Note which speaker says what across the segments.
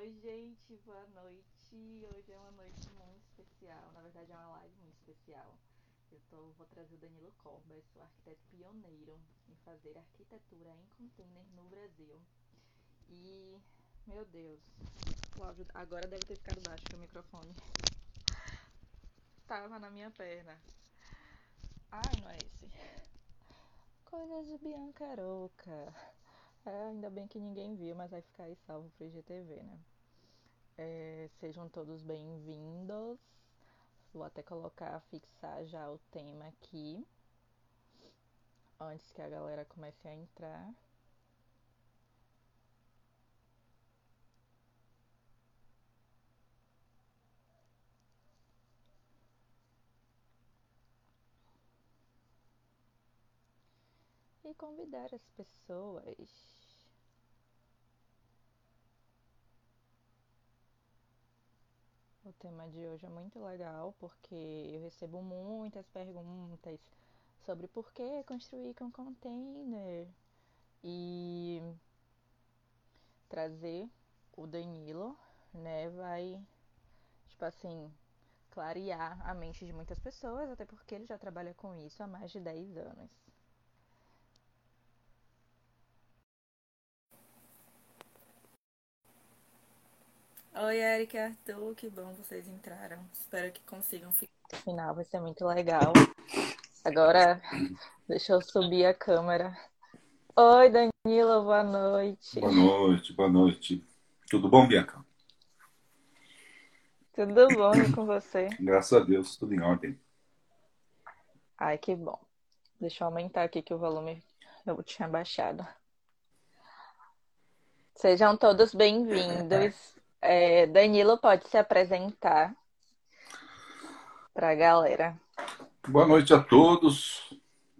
Speaker 1: Oi, gente, boa noite. Hoje é uma noite muito especial. Na verdade, é uma live muito especial. Eu tô, vou trazer o Danilo Corbas, o arquiteto pioneiro em fazer arquitetura em container no Brasil. E, meu Deus, o áudio agora deve ter ficado baixo o microfone. Tava na minha perna. Ai, não é esse. Coisas de Bianca Aroca. É, ainda bem que ninguém viu, mas vai ficar aí salvo pro IGTV, né? É, sejam todos bem-vindos. Vou até colocar, fixar já o tema aqui. Antes que a galera comece a entrar. E convidar as pessoas. O tema de hoje é muito legal porque eu recebo muitas perguntas sobre por que construir com container e trazer o Danilo, né, vai tipo assim, clarear a mente de muitas pessoas, até porque ele já trabalha com isso há mais de 10 anos. Oi, Eric e Arthur, que bom vocês entraram. Espero que consigam ficar final, vai ser muito legal. Agora, deixa eu subir a câmera. Oi, Danilo, boa noite.
Speaker 2: Boa noite, boa noite. Tudo bom, Bianca?
Speaker 1: Tudo bom com você?
Speaker 2: Graças a Deus, tudo em ordem.
Speaker 1: Ai, que bom. Deixa eu aumentar aqui que o volume eu tinha baixado. Sejam todos bem-vindos. É, Danilo pode se apresentar para a galera.
Speaker 2: Boa noite a todos.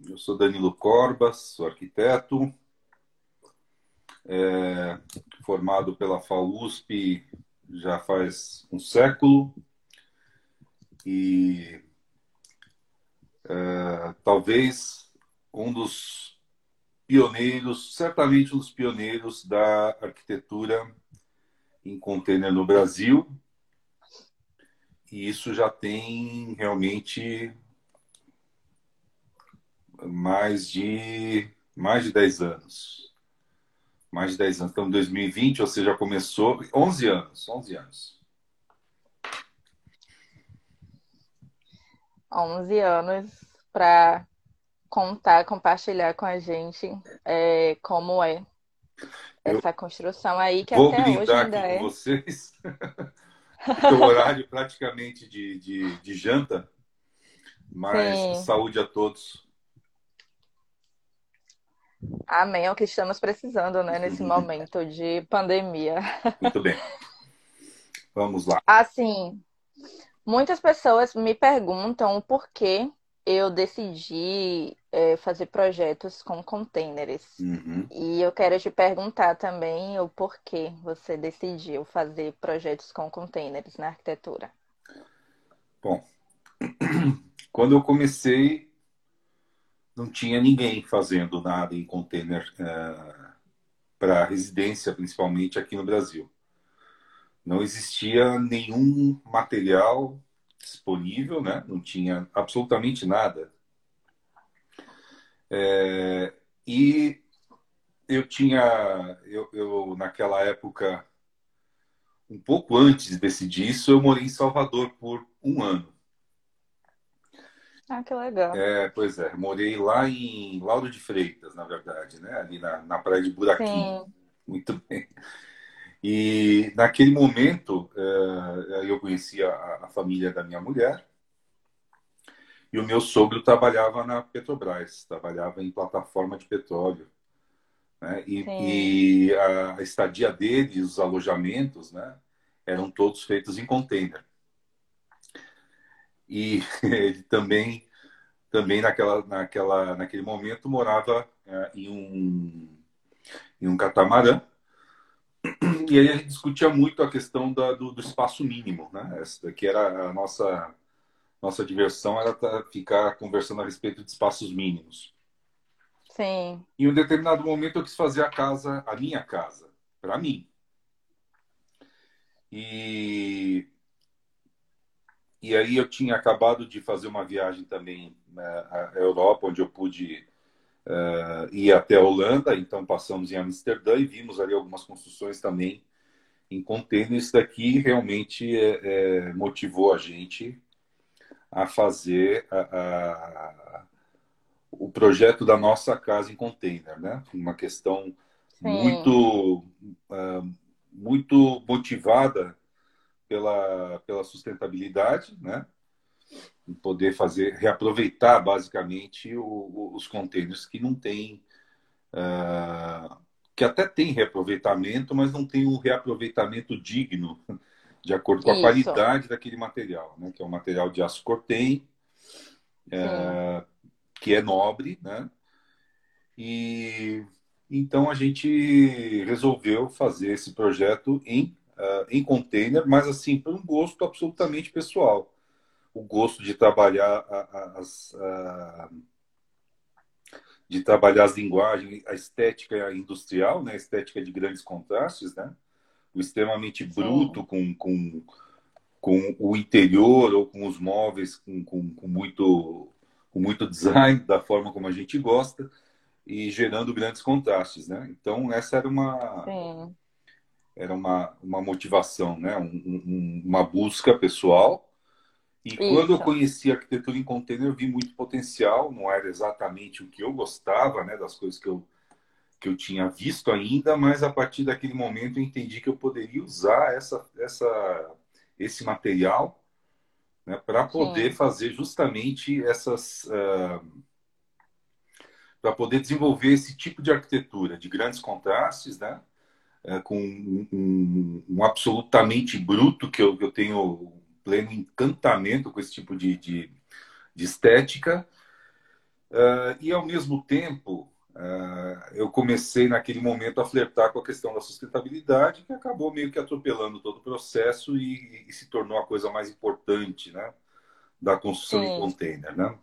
Speaker 2: Eu sou Danilo Corbas, sou arquiteto, é, formado pela FAUSP já faz um século e é, talvez um dos pioneiros, certamente um dos pioneiros da arquitetura em container no Brasil. E isso já tem realmente mais de mais de 10 anos. Mais de 10 anos. Então, em 2020, você já começou 11 anos, 11 anos.
Speaker 1: 11 anos para contar, compartilhar com a gente é, como é essa construção aí que
Speaker 2: Vou
Speaker 1: até hoje
Speaker 2: brindar
Speaker 1: ainda é.
Speaker 2: com vocês. o horário praticamente de, de, de janta. Mas
Speaker 1: Sim.
Speaker 2: saúde a todos.
Speaker 1: Amém, é o que estamos precisando, né, nesse momento de pandemia.
Speaker 2: Muito bem. Vamos lá.
Speaker 1: Assim, muitas pessoas me perguntam o porquê eu decidi é, fazer projetos com containers.
Speaker 2: Uhum.
Speaker 1: E eu quero te perguntar também o porquê você decidiu fazer projetos com containers na arquitetura.
Speaker 2: Bom, quando eu comecei, não tinha ninguém fazendo nada em container para residência, principalmente aqui no Brasil. Não existia nenhum material disponível, né? Não tinha absolutamente nada. É, e eu tinha, eu, eu naquela época, um pouco antes de decidir isso, eu morei em Salvador por um ano.
Speaker 1: Ah, que legal.
Speaker 2: É, pois é, morei lá em Lauro de Freitas, na verdade, né? Ali na, na praia de Buraquinho.
Speaker 1: Sim.
Speaker 2: Muito bem. E naquele momento eh, eu conhecia a família da minha mulher e o meu sogro trabalhava na Petrobras, trabalhava em plataforma de petróleo. Né? E, e a, a estadia dele, os alojamentos, né? eram todos feitos em container. E ele também, também naquela, naquela, naquele momento morava eh, em, um, em um catamarã. E aí a gente discutia muito a questão da, do, do espaço mínimo, né? Essa daqui era a nossa nossa diversão era ficar conversando a respeito de espaços mínimos.
Speaker 1: Sim.
Speaker 2: Em um determinado momento eu quis fazer a casa, a minha casa, para mim. E, e aí eu tinha acabado de fazer uma viagem também né, à Europa, onde eu pude uh, ir até a Holanda, então passamos em Amsterdã e vimos ali algumas construções também em container. Isso daqui realmente é, é, motivou a gente a fazer a, a, o projeto da nossa casa em container, né? Uma questão Sim. muito uh, muito motivada pela, pela sustentabilidade, né? poder fazer reaproveitar basicamente o, o, os contêineres que não tem uh, que até tem reaproveitamento, mas não tem um reaproveitamento digno de acordo com a Isso. qualidade daquele material, né? Que é um material de aço cortem, é, que é nobre, né? E então a gente resolveu fazer esse projeto em uh, em container, mas assim por um gosto absolutamente pessoal, o gosto de trabalhar as de trabalhar as linguagens, a estética industrial, né? A estética de grandes contrastes, né? O extremamente bruto com, com, com o interior ou com os móveis com, com, com, muito, com muito design, da forma como a gente gosta, e gerando grandes contrastes. Né? Então, essa era uma, era uma, uma motivação, né? Um, um, uma busca pessoal. E Isso. quando eu conheci a arquitetura em container, eu vi muito potencial. Não era exatamente o que eu gostava, né? Das coisas que eu que eu tinha visto ainda, mas a partir daquele momento eu entendi que eu poderia usar essa, essa, esse material né, para poder Sim. fazer justamente essas. Uh, para poder desenvolver esse tipo de arquitetura de grandes contrastes, né? Uh, com um, um, um, absolutamente bruto, que eu, eu tenho pleno encantamento com esse tipo de, de, de estética, uh, e ao mesmo tempo Uh, eu comecei naquele momento a flertar com a questão da sustentabilidade, que acabou meio que atropelando todo o processo e, e se tornou a coisa mais importante né, da construção Sim. em container. Né?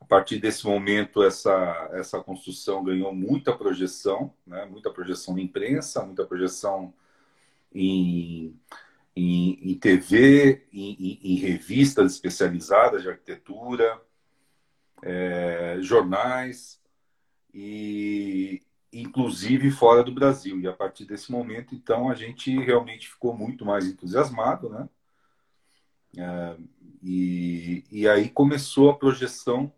Speaker 2: A partir desse momento, essa, essa construção ganhou muita projeção, né, muita projeção na imprensa, muita projeção em, em, em TV, em, em, revistas especializadas de arquitetura, é, jornais e inclusive fora do Brasil. E a partir desse momento, então, a gente realmente ficou muito mais entusiasmado, né? É, e, e aí começou a projeção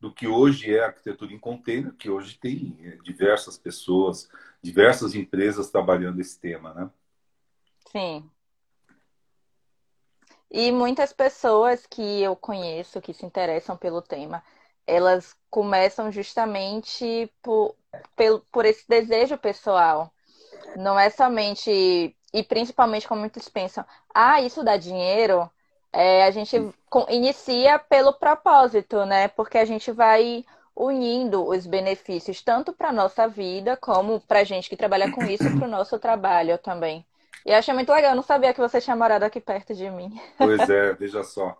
Speaker 2: do que hoje é arquitetura em container, que hoje tem é, diversas pessoas, diversas empresas trabalhando esse tema, né?
Speaker 1: Sim. E muitas pessoas que eu conheço que se interessam pelo tema elas começam justamente por, por, esse desejo pessoal. Não é somente, e principalmente como muitos pensam, ah, isso dá dinheiro. É, a gente inicia pelo propósito, né? Porque a gente vai unindo os benefícios tanto para nossa vida como para a gente que trabalha com isso para o nosso trabalho também. E achei muito legal, eu não sabia que você tinha morado aqui perto de mim.
Speaker 2: Pois é, veja só.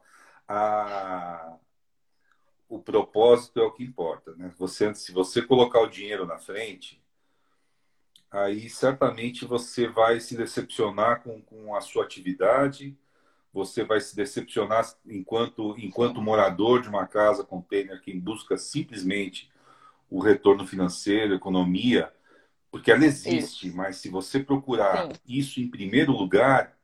Speaker 2: A, o propósito é o que importa, né? Você, se você colocar o dinheiro na frente, aí certamente você vai se decepcionar com, com a sua atividade, você vai se decepcionar enquanto, enquanto morador de uma casa container que busca simplesmente o retorno financeiro, economia, porque ela existe, isso. mas se você procurar Sim. isso em primeiro lugar,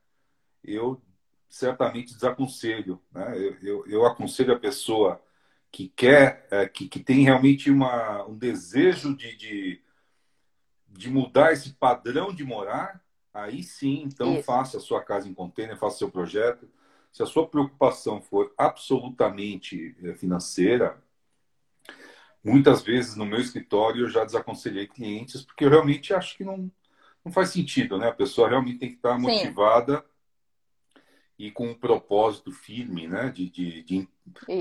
Speaker 2: eu certamente desaconselho. Né? Eu, eu, eu aconselho a pessoa que quer, é, que, que tem realmente uma, um desejo de, de, de mudar esse padrão de morar, aí sim, então Isso. faça a sua casa em container, faça seu projeto. Se a sua preocupação for absolutamente é, financeira, muitas vezes no meu escritório eu já desaconselhei clientes, porque eu realmente acho que não, não faz sentido, né? A pessoa realmente tem que estar motivada e com um propósito firme, né? De, de, de,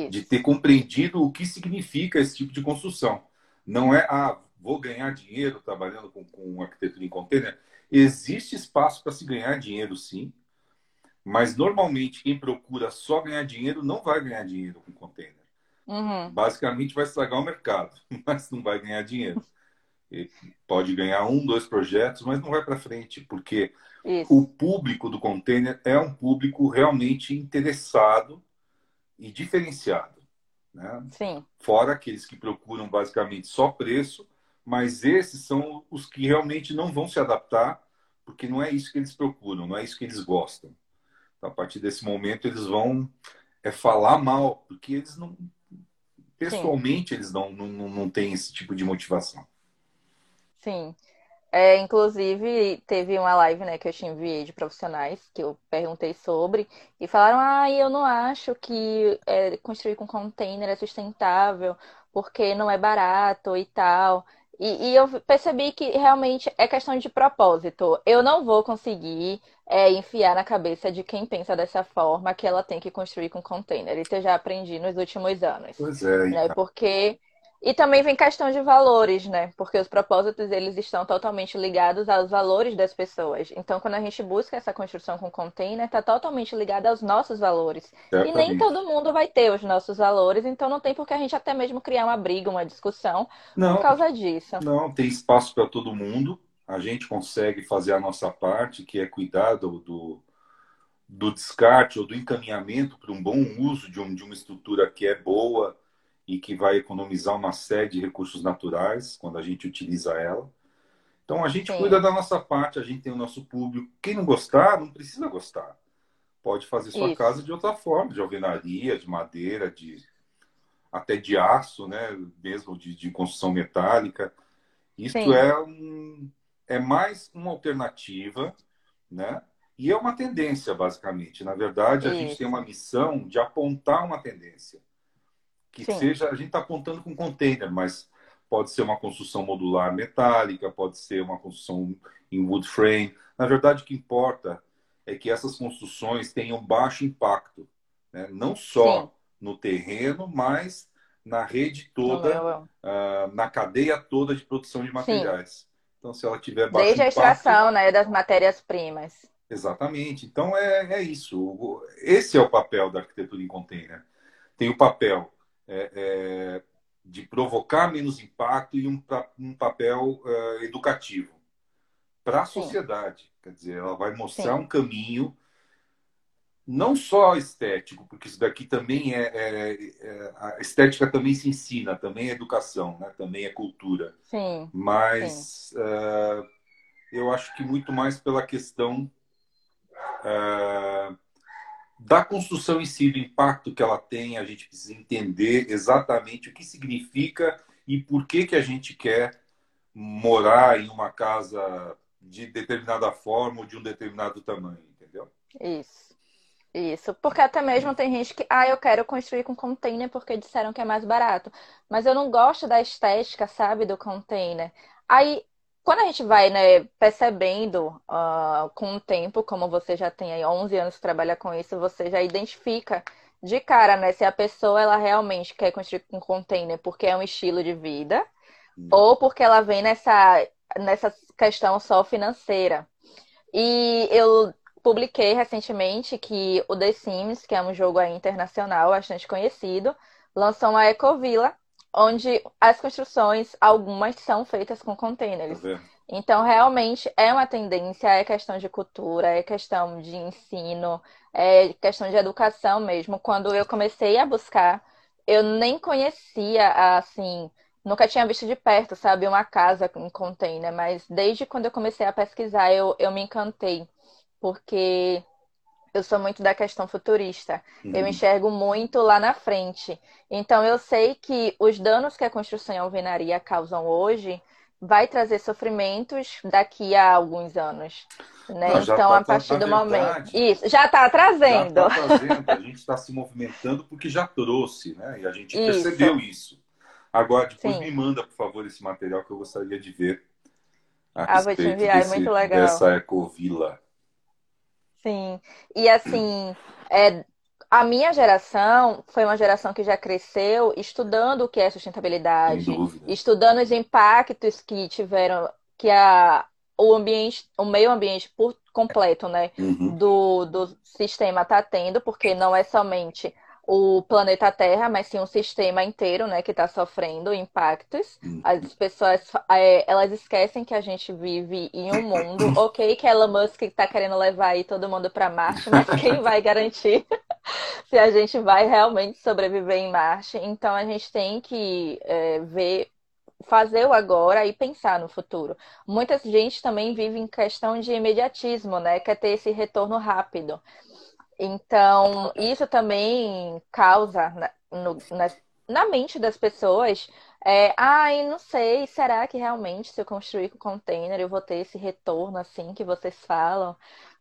Speaker 2: de, ter compreendido o que significa esse tipo de construção. Não é, ah, vou ganhar dinheiro trabalhando com, com arquitetura em container. Existe espaço para se ganhar dinheiro, sim, mas normalmente quem procura só ganhar dinheiro não vai ganhar dinheiro com container. Uhum. Basicamente vai estragar o mercado, mas não vai ganhar dinheiro. Ele pode ganhar um, dois projetos, mas não vai para frente, porque Isso. o público do container é um público realmente interessado e diferenciado. Né?
Speaker 1: Sim.
Speaker 2: Fora aqueles que procuram basicamente só preço, mas esses são os que realmente não vão se adaptar, porque não é isso que eles procuram, não é isso que eles gostam. Então, a partir desse momento, eles vão é falar mal, porque eles não. Pessoalmente, Sim. eles não, não, não têm esse tipo de motivação.
Speaker 1: Sim. É, inclusive, teve uma live né, que eu te enviei de profissionais, que eu perguntei sobre, e falaram: ah, eu não acho que é, construir com container é sustentável, porque não é barato e tal. E, e, eu percebi que realmente é questão de propósito. Eu não vou conseguir é, enfiar na cabeça de quem pensa dessa forma que ela tem que construir com container. Isso eu já aprendi nos últimos anos.
Speaker 2: Pois é.
Speaker 1: Né? Então. Porque e também vem questão de valores, né? Porque os propósitos eles estão totalmente ligados aos valores das pessoas. Então, quando a gente busca essa construção com container, está totalmente ligada aos nossos valores. E nem todo mundo vai ter os nossos valores, então não tem por que a gente até mesmo criar uma briga, uma discussão não, por causa disso.
Speaker 2: Não, tem espaço para todo mundo. A gente consegue fazer a nossa parte, que é cuidar do, do, do descarte ou do encaminhamento para um bom uso de, um, de uma estrutura que é boa e que vai economizar uma série de recursos naturais quando a gente utiliza ela. Então a gente Sim. cuida da nossa parte, a gente tem o nosso público. Quem não gostar, não precisa gostar. Pode fazer sua Isso. casa de outra forma, de alvenaria, de madeira, de até de aço, né? Mesmo de, de construção metálica. Isso é um, é mais uma alternativa, né? E é uma tendência, basicamente. Na verdade, a Isso. gente tem uma missão de apontar uma tendência que Sim. seja, a gente está apontando com container, mas pode ser uma construção modular metálica, pode ser uma construção em wood frame. Na verdade, o que importa é que essas construções tenham baixo impacto, né? não só Sim. no terreno, mas na rede toda, uh, na cadeia toda de produção de materiais. Sim. Então, se ela tiver baixo
Speaker 1: Desde
Speaker 2: impacto,
Speaker 1: a extração né, das matérias-primas.
Speaker 2: Exatamente. Então, é, é isso. Esse é o papel da arquitetura em container. Tem o papel é, é, de provocar menos impacto e um, um papel é, educativo para a sociedade. Quer dizer, ela vai mostrar Sim. um caminho não só estético, porque isso daqui também é, é, é, a estética também se ensina, também é educação, né? também é cultura.
Speaker 1: Sim.
Speaker 2: Mas Sim. Uh, eu acho que muito mais pela questão uh, da construção em si, do impacto que ela tem, a gente precisa entender exatamente o que significa e por que, que a gente quer morar em uma casa de determinada forma ou de um determinado tamanho, entendeu?
Speaker 1: Isso. Isso, porque até mesmo tem gente que, ah, eu quero construir com container porque disseram que é mais barato, mas eu não gosto da estética, sabe, do container. Aí quando a gente vai né, percebendo uh, com o tempo, como você já tem aí 11 anos que trabalha com isso, você já identifica de cara né, se a pessoa ela realmente quer construir um container porque é um estilo de vida hum. ou porque ela vem nessa, nessa questão só financeira. E eu publiquei recentemente que o The Sims, que é um jogo internacional bastante conhecido, lançou uma ecovila onde as construções, algumas são feitas com containers. Tá então, realmente, é uma tendência, é questão de cultura, é questão de ensino, é questão de educação mesmo. Quando eu comecei a buscar, eu nem conhecia, assim, nunca tinha visto de perto, sabe, uma casa em container, mas desde quando eu comecei a pesquisar, eu, eu me encantei, porque eu sou muito da questão futurista. Uhum. Eu enxergo muito lá na frente. Então eu sei que os danos que a construção e a alvenaria causam hoje vai trazer sofrimentos daqui a alguns anos. Né? Não, então, tá, a partir do momento. Isso, já está trazendo. Já
Speaker 2: tá trazendo. A gente está se movimentando porque já trouxe, né? E a gente isso. percebeu isso. Agora, depois Sim. me manda, por favor, esse material que eu gostaria de ver.
Speaker 1: A ah, vou te enviar, desse, é muito legal.
Speaker 2: Dessa ecovila.
Speaker 1: Sim. E assim, é, a minha geração foi uma geração que já cresceu estudando o que é sustentabilidade, estudando os impactos que tiveram, que a, o ambiente, o meio ambiente por completo, né, uhum. do, do sistema está tendo, porque não é somente o planeta Terra, mas sim um sistema inteiro, né, que está sofrendo impactos.
Speaker 2: Hum.
Speaker 1: As pessoas, é, elas esquecem que a gente vive em um mundo, ok, que Elon Musk está querendo levar aí todo mundo para Marte, mas quem vai garantir se a gente vai realmente sobreviver em Marte? Então a gente tem que é, ver fazer o agora e pensar no futuro. Muita gente também vive em questão de imediatismo, né? Quer ter esse retorno rápido. Então, isso também causa na, no, na, na mente das pessoas é, ai, não sei, será que realmente se eu construir com container eu vou ter esse retorno assim que vocês falam?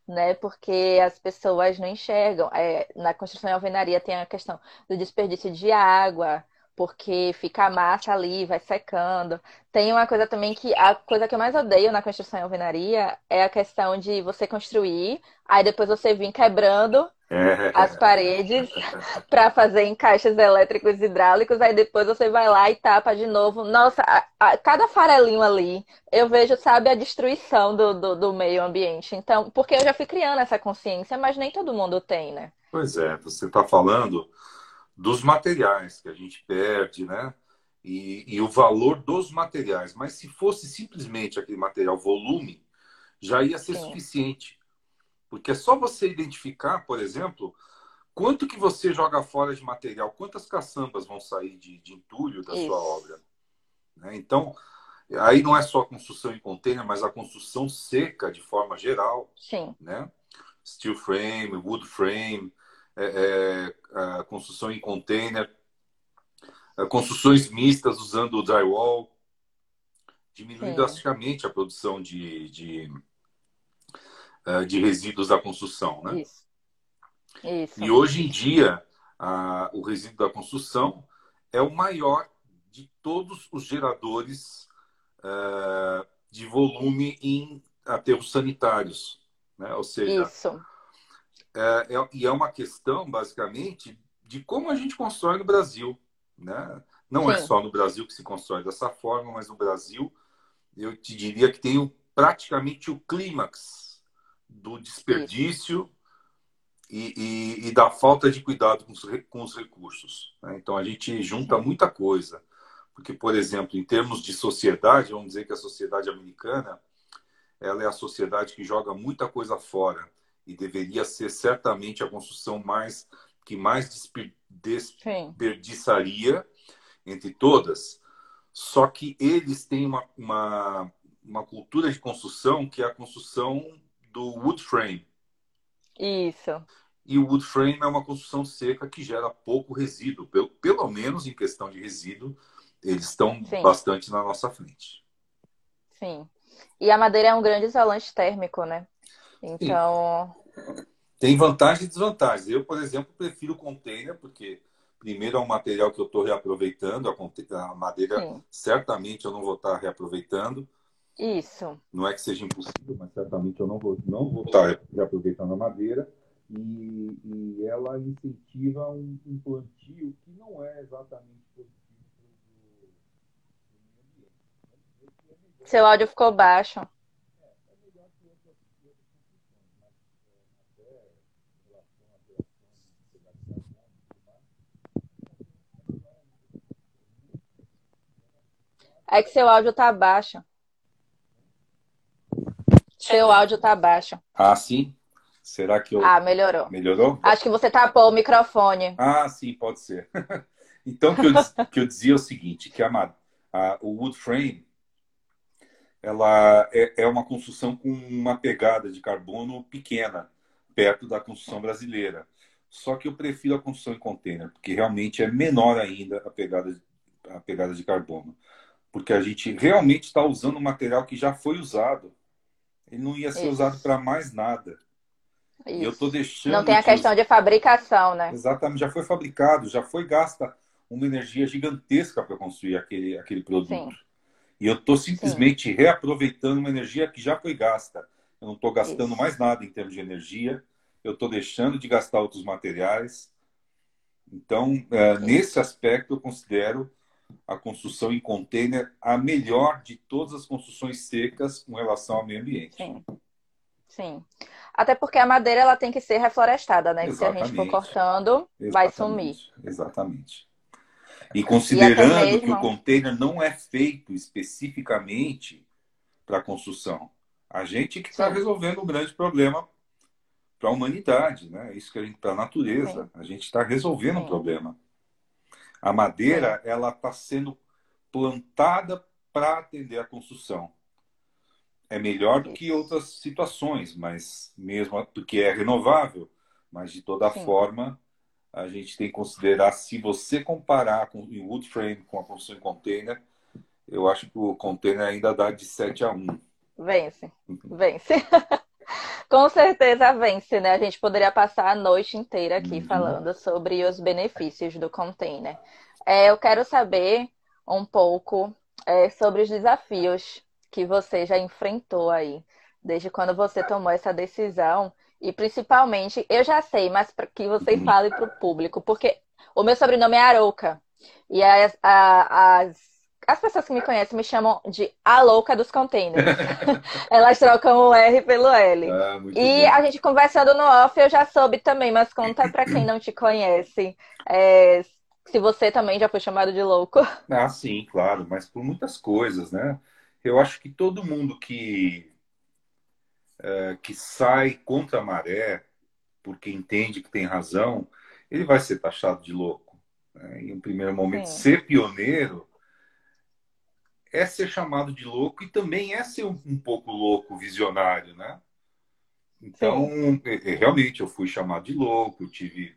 Speaker 1: Né? Porque as pessoas não enxergam. É, na construção e alvenaria tem a questão do desperdício de água, porque fica a massa ali, vai secando. Tem uma coisa também que a coisa que eu mais odeio na construção e alvenaria é a questão de você construir, aí depois você vir quebrando é. as paredes para fazer encaixes elétricos e hidráulicos, aí depois você vai lá e tapa de novo. Nossa, a, a, cada farelinho ali, eu vejo, sabe, a destruição do, do, do meio ambiente. Então, porque eu já fui criando essa consciência, mas nem todo mundo tem, né?
Speaker 2: Pois é, você está falando dos materiais que a gente perde, né? E, e, o valor dos materiais. Mas se fosse simplesmente aquele material volume, já ia ser Sim. suficiente. Porque é só você identificar, por exemplo, quanto que você joga fora de material, quantas caçambas vão sair de, de entulho da Isso. sua obra. Né? Então, aí não é só a construção em container, mas a construção seca de forma geral.
Speaker 1: Sim.
Speaker 2: Né? Steel frame, wood frame, é, é, construção em container, construções mistas usando o drywall, diminuindo Sim. drasticamente a produção de, de, é, de, resíduos da construção. Né?
Speaker 1: Isso. Isso.
Speaker 2: E hoje em dia, a, o resíduo da construção é o maior de todos os geradores uh, de volume em aterros sanitários. Né? Ou seja,
Speaker 1: Isso
Speaker 2: é, é, e é uma questão, basicamente, de como a gente constrói no Brasil. Né? Não é Sim. é só no Brasil que se constrói dessa forma, mas no Brasil, eu te diria que tem praticamente o clímax do desperdício e, e, e, da falta de cuidado com os, com os recursos. Né? Então, a gente junta muita coisa. Porque, por exemplo, em termos de sociedade, vamos dizer que a sociedade americana ela é a sociedade que joga muita coisa fora e deveria ser certamente a construção mais que mais desperdiçaria entre todas. Só que eles têm uma, uma, uma cultura de construção que é a construção do wood frame.
Speaker 1: Isso.
Speaker 2: E o wood frame é uma construção seca que gera pouco resíduo. Pelo, pelo menos em questão de resíduo, eles estão Sim. bastante na nossa frente.
Speaker 1: Sim. E a madeira é um grande isolante térmico, né? Então.
Speaker 2: Tem vantagens e desvantagens. Eu, por exemplo, prefiro container, porque primeiro é um material que eu estou reaproveitando, a, madeira Sim. certamente eu não vou estar reaproveitando.
Speaker 1: Isso.
Speaker 2: Não é que seja impossível, mas certamente eu não vou, não vou estar reaproveitando a madeira. E, e ela incentiva um, um, plantio que não é exatamente positivo para o
Speaker 1: meio ambiente. Seu áudio ficou baixo. É que seu áudio tá baixo. Seu áudio tá baixo.
Speaker 2: Ah, sim? Será que eu.
Speaker 1: Ah, melhorou.
Speaker 2: Melhorou?
Speaker 1: Acho que você tapou o microfone.
Speaker 2: Ah, sim, pode ser. então, que eu, que eu dizia é o seguinte: que a, a, o wood frame ela é, é uma construção com uma pegada de carbono pequena, perto da construção brasileira. Só que eu prefiro a construção em container, porque realmente é menor ainda a pegada, a pegada de carbono porque a gente realmente está usando um material que já foi usado. Ele não ia ser Isso. usado para mais nada. Isso. E eu estou deixando.
Speaker 1: Não tem a questão de fabricação, né?
Speaker 2: Exatamente, já foi fabricado, já foi gasta uma energia gigantesca para construir aquele, aquele produto. Sim. E eu estou simplesmente Sim. reaproveitando uma energia que já foi gasta. Eu não estou gastando Isso. mais nada em termos de energia, eu estou deixando de gastar outros materiais. Então, é, nesse aspecto, eu considero a construção em container a melhor de todas as construções secas com relação ao meio ambiente.
Speaker 1: Sim. Sim. Até porque a madeira ela tem que ser reflorestada, né? Exatamente. Se a gente for cortando, Exatamente. vai sumir.
Speaker 2: Exatamente. E considerando e mesmo... que o container não é feito especificamente para construção, a gente que está resolvendo um grande problema para a humanidade, né? Isso que a gente para a natureza, Sim. a gente está resolvendo Sim. um problema. A madeira Sim. ela está sendo plantada para atender a construção. É melhor do que outras situações, mas mesmo porque é renovável, mas de toda forma a gente tem que considerar se você comparar com o wood frame com a construção em container, eu acho que o container ainda dá de 7 a 1.
Speaker 1: Vence, vence. Com certeza vence, né? A gente poderia passar a noite inteira aqui uhum. falando sobre os benefícios do container. É, eu quero saber um pouco é, sobre os desafios que você já enfrentou aí, desde quando você tomou essa decisão. E principalmente, eu já sei, mas para que você uhum. fale para o público, porque o meu sobrenome é Arouca. E as, as as pessoas que me conhecem me chamam de a louca dos containers. Elas trocam o R pelo L. Ah, e a gente conversando no off, eu já soube também, mas conta para quem não te conhece. É, se você também já foi chamado de louco.
Speaker 2: Ah, sim, claro, mas por muitas coisas, né? Eu acho que todo mundo que, é, que sai contra a maré, porque entende que tem razão, ele vai ser taxado de louco. Né? Em um primeiro momento, sim. ser pioneiro é ser chamado de louco e também é ser um, um pouco louco, visionário, né? Então, é, é, realmente, eu fui chamado de louco, tive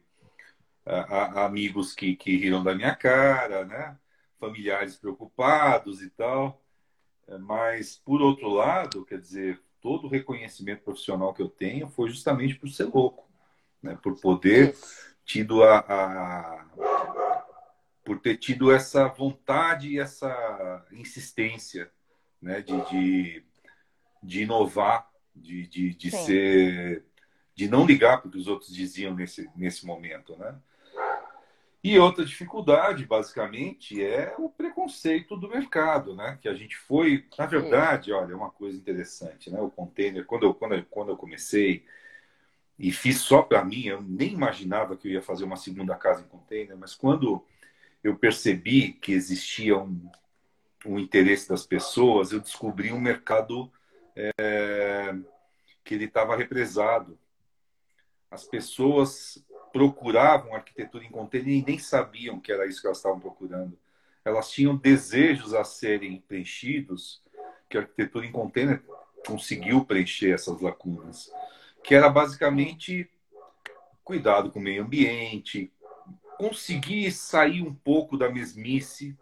Speaker 2: a, a, amigos que, que riram da minha cara, né? Familiares preocupados e tal. É, mas, por outro lado, quer dizer, todo o reconhecimento profissional que eu tenho foi justamente por ser louco, né? Por poder tido a, a por ter tido essa vontade e essa insistência né, de, de, de inovar, de, de, de ser. de não ligar para o que os outros diziam nesse, nesse momento. Né? E outra dificuldade, basicamente, é o preconceito do mercado, né? Que a gente foi, na verdade, olha, é uma coisa interessante, né? O container, quando eu, quando eu, quando eu comecei e fiz só para mim, eu nem imaginava que eu ia fazer uma segunda casa em container, mas quando eu percebi que existia um, um interesse das pessoas, eu descobri um mercado é, que ele estava represado. As pessoas procuravam arquitetura em container e nem sabiam que era isso que elas estavam procurando. Elas tinham desejos a serem preenchidos que a arquitetura em container conseguiu preencher essas lacunas, que era basicamente cuidado com o meio ambiente, conseguir sair um pouco da mesmice,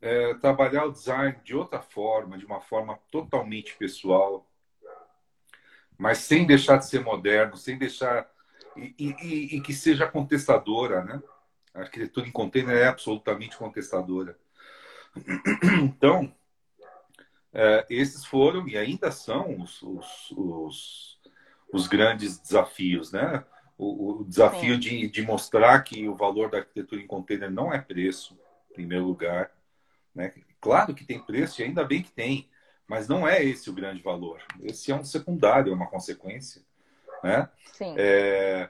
Speaker 2: é, trabalhar o design de outra forma, de uma forma totalmente pessoal, mas sem deixar de ser moderno, sem deixar. E, e, e que seja contestadora, né? A arquitetura em container é absolutamente contestadora. Então, é, esses foram e ainda são os, os, os, os grandes desafios, né? O, o desafio de, de mostrar que o valor da arquitetura em container não é preço, em primeiro lugar. Né? Claro que tem preço, e ainda bem que tem, mas não é esse o grande valor. Esse é um secundário, é uma consequência. Né?
Speaker 1: Sim.
Speaker 2: É,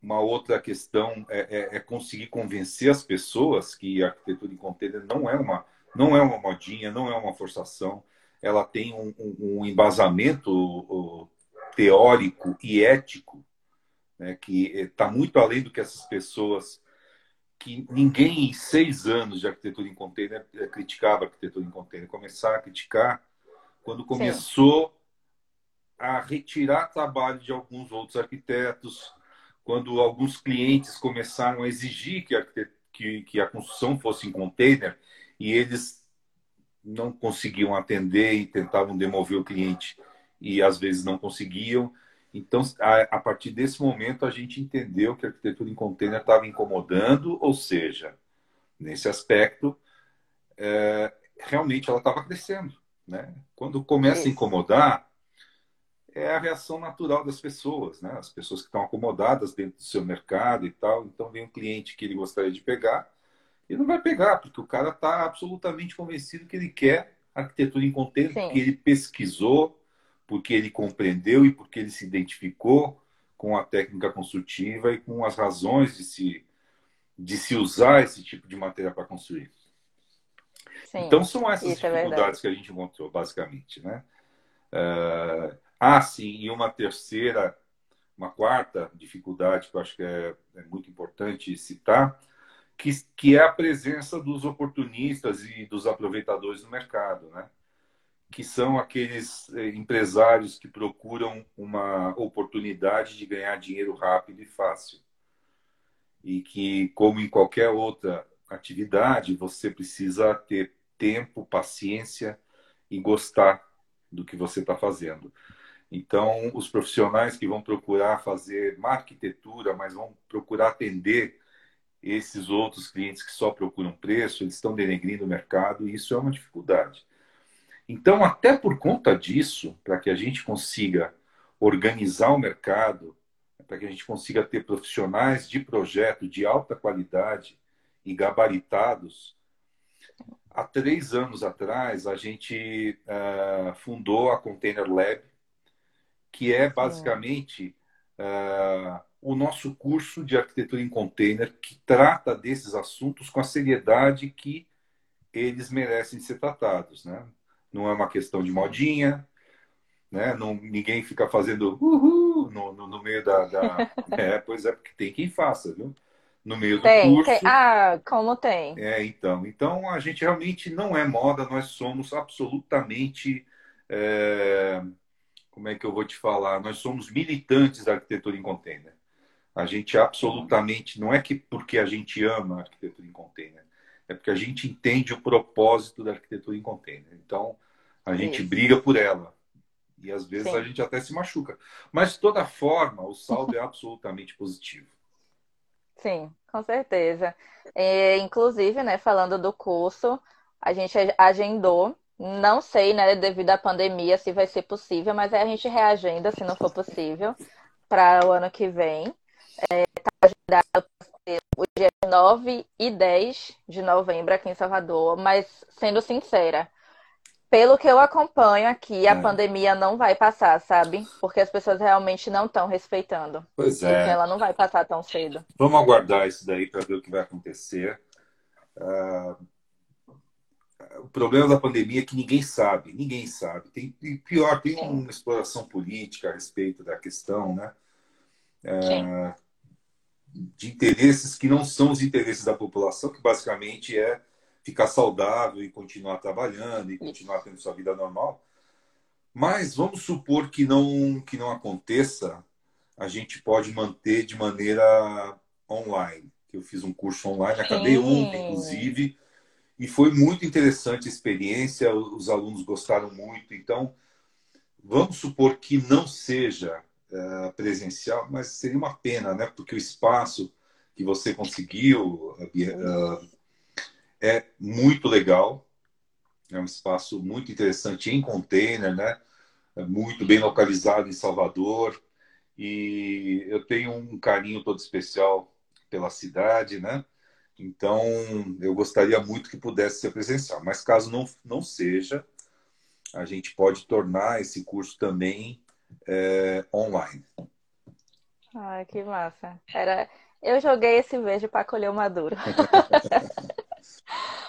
Speaker 2: uma outra questão é, é, é, conseguir convencer as pessoas que a arquitetura em container não é uma, não é uma modinha, não é uma forçação. Ela tem um, um, um embasamento teórico e ético né, que está muito além do que essas pessoas que ninguém em seis anos de arquitetura em container eh, criticava a arquitetura em container. Começaram a criticar quando começou Sim. a retirar trabalho de alguns outros arquitetos, quando alguns clientes começaram a exigir que a, que, que a construção fosse em container e eles não conseguiam atender e tentavam demover o cliente e às vezes não conseguiam. Então, a, a, partir desse momento, a gente entendeu que a arquitetura em container estava incomodando, ou seja, nesse aspecto, é, realmente ela estava crescendo. Né? Quando começa a incomodar, é a reação natural das pessoas, né? As pessoas que estão acomodadas dentro do seu mercado e tal. Então, vem um cliente que ele gostaria de pegar e não vai pegar, porque o cara está absolutamente convencido que ele quer arquitetura em container, Sim. que ele pesquisou, porque ele compreendeu e porque ele se identificou com a técnica construtiva e com as razões de se, de se usar esse tipo de matéria para construir. Sim, então são essas é dificuldades é que a gente encontrou, basicamente. Né? Uh, ah, sim, e uma terceira, uma quarta dificuldade que eu acho que é, é muito importante citar, que, que é a presença dos oportunistas e dos aproveitadores no mercado, né? Que são aqueles eh, empresários que procuram uma oportunidade de ganhar dinheiro rápido e fácil. E que, como em qualquer outra atividade, você precisa ter tempo, paciência e gostar do que você está fazendo. Então, os profissionais que vão procurar fazer uma arquitetura, mas vão procurar atender esses outros clientes que só procuram preço, eles estão denegrindo o mercado e isso é uma dificuldade. Então, até por conta disso, para que a gente consiga organizar o mercado, para que a gente consiga ter profissionais de projeto de alta qualidade e gabaritados, há três anos atrás a gente uh, fundou a Container Lab, que é basicamente uh, o nosso curso de arquitetura em container que trata desses assuntos com a seriedade que eles merecem ser tratados, né? Não é uma questão de modinha, né? Não, ninguém fica fazendo uhul no, no, no meio da, da... É, pois é, porque tem quem faça, viu? No meio tem, do curso.
Speaker 1: Tem. Ah, como tem.
Speaker 2: É, então. Então, a gente realmente não é moda, nós somos absolutamente... É... Como é que eu vou te falar? Nós somos militantes da arquitetura em container. A gente absolutamente... Não é que porque a gente ama a arquitetura em container, é porque a gente entende o propósito da arquitetura em container. Então, a gente Isso. briga por ela. E às vezes Sim. a gente até se machuca. Mas, de toda forma, o saldo é absolutamente positivo.
Speaker 1: Sim, com certeza. É, inclusive, né, falando do curso, a gente agendou. Não sei, né, devido à pandemia, se vai ser possível, mas aí a gente reagenda, se não for possível, para o ano que vem. É, tá agendado o dia 9 e 10 de novembro aqui em Salvador, mas sendo sincera, pelo que eu acompanho aqui, a é. pandemia não vai passar, sabe? Porque as pessoas realmente não estão respeitando.
Speaker 2: Pois é.
Speaker 1: Então ela não vai passar tão cedo.
Speaker 2: Vamos aguardar isso daí para ver o que vai acontecer. Uh, o problema da pandemia é que ninguém sabe, ninguém sabe. Tem, e pior, tem Sim. uma exploração política a respeito da questão, né? Uh, de interesses que não são os interesses da população, que basicamente é ficar saudável e continuar trabalhando e continuar tendo sua vida normal. Mas vamos supor que não que não aconteça, a gente pode manter de maneira online. Eu fiz um curso online, acabei ontem, inclusive, e foi muito interessante a experiência. Os alunos gostaram muito. Então, vamos supor que não seja uh, presencial, mas seria uma pena, né? Porque o espaço que você conseguiu uh, é muito legal. É um espaço muito interessante em container, né? É muito bem localizado em Salvador. E eu tenho um carinho todo especial pela cidade, né? Então, eu gostaria muito que pudesse ser presencial. Mas caso não, não seja, a gente pode tornar esse curso também é, online.
Speaker 1: Ai, que massa. Era... Eu joguei esse verde para colher o maduro.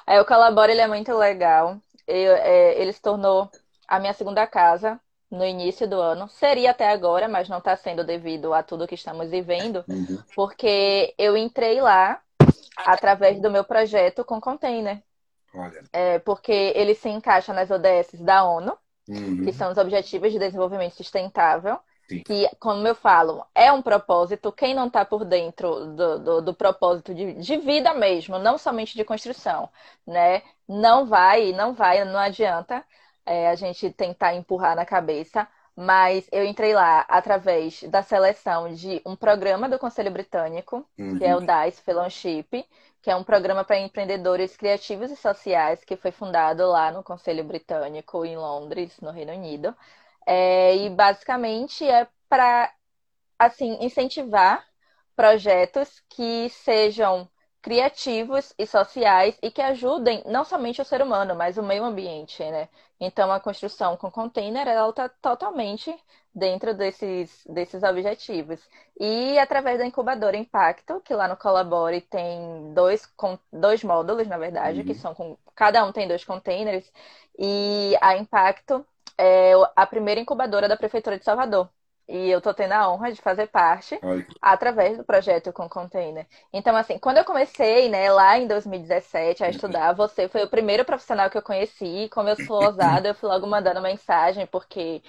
Speaker 1: Aí o Colabora ele é muito legal. Eu, é, ele se tornou a minha segunda casa no início do ano. Seria até agora, mas não está sendo devido a tudo que estamos vivendo, uhum. porque eu entrei lá através do meu projeto com container. Olha. É, porque ele se encaixa nas ODS da ONU, uhum. que são os Objetivos de Desenvolvimento Sustentável. Sim. Que, como eu falo, é um propósito. Quem não está por dentro do, do, do propósito de, de, vida mesmo, não somente de construção, né? Não vai, não vai, não adianta é, a gente tentar empurrar na cabeça. Mas eu entrei lá através da seleção de um programa do Conselho Britânico, uhum. que é o uhum. DICE Fellowship, que é um programa para empreendedores criativos e sociais que foi fundado lá no Conselho Britânico, em Londres, no Reino Unido. É, e basicamente é para assim incentivar projetos que sejam criativos e sociais e que ajudem não somente o ser humano, mas o meio ambiente, né? Então, a construção com container, ela está totalmente dentro desses, desses objetivos. E através da incubadora Impacto, que lá no Colabore tem dois, dois módulos, na verdade, uhum. que são com. Cada um tem dois containers. E a Impacto é a primeira incubadora da Prefeitura de Salvador. E eu tô tendo a honra de fazer parte através do projeto com container. Então, assim, quando eu comecei, né, lá em 2017 a estudar, você foi o primeiro profissional que eu conheci. Como eu sou ousada, eu fui logo mandando mensagem, porque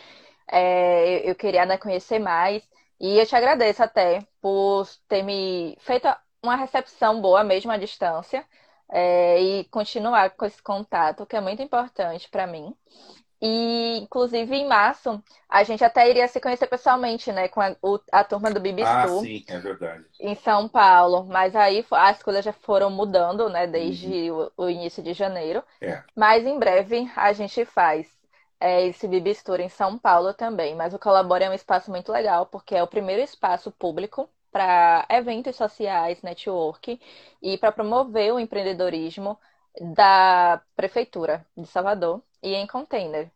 Speaker 1: é, eu queria né, conhecer mais. E eu te agradeço até por ter me feito uma recepção boa mesmo à distância. É, e continuar com esse contato, que é muito importante para mim. E, inclusive, em março, a gente até iria se conhecer pessoalmente, né? Com a, o, a turma do Bibistu.
Speaker 2: Ah, sim, é verdade.
Speaker 1: Em São Paulo. Mas aí as coisas já foram mudando, né? Desde uhum. o, o, início de janeiro.
Speaker 2: É.
Speaker 1: Mas em breve a gente faz é, esse Bibistu em São Paulo também. Mas o Colabore é um espaço muito legal, porque é o primeiro espaço público para eventos sociais, network e para promover o empreendedorismo da Prefeitura de Salvador e em container.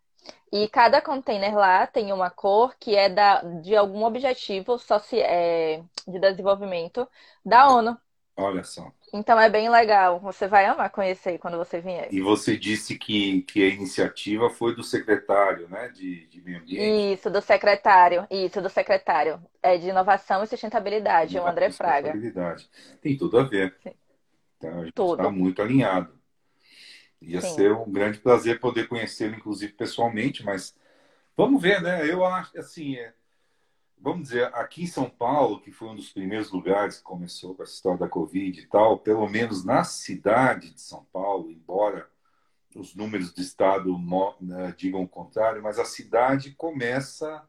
Speaker 1: E cada container lá tem uma cor que é da, de algum objetivo é, de desenvolvimento da ONU.
Speaker 2: Olha só.
Speaker 1: Então é bem legal. Você vai amar conhecer quando você vier.
Speaker 2: E você disse que, que a iniciativa foi do secretário, né? De, de meio ambiente.
Speaker 1: Isso, do secretário. Isso, do secretário. É de inovação e sustentabilidade, o André Fraga.
Speaker 2: Sustentabilidade. Tem tudo a ver. Sim. Então a gente está muito alinhado. Ia Sim. ser um grande prazer poder conhecê-lo, inclusive pessoalmente, mas vamos ver, né? Eu acho assim, é, vamos dizer, aqui em São Paulo, que foi um dos primeiros lugares que começou com a história da Covid e tal, pelo menos na cidade de São Paulo, embora os números do estado né, digam o contrário, mas a cidade começa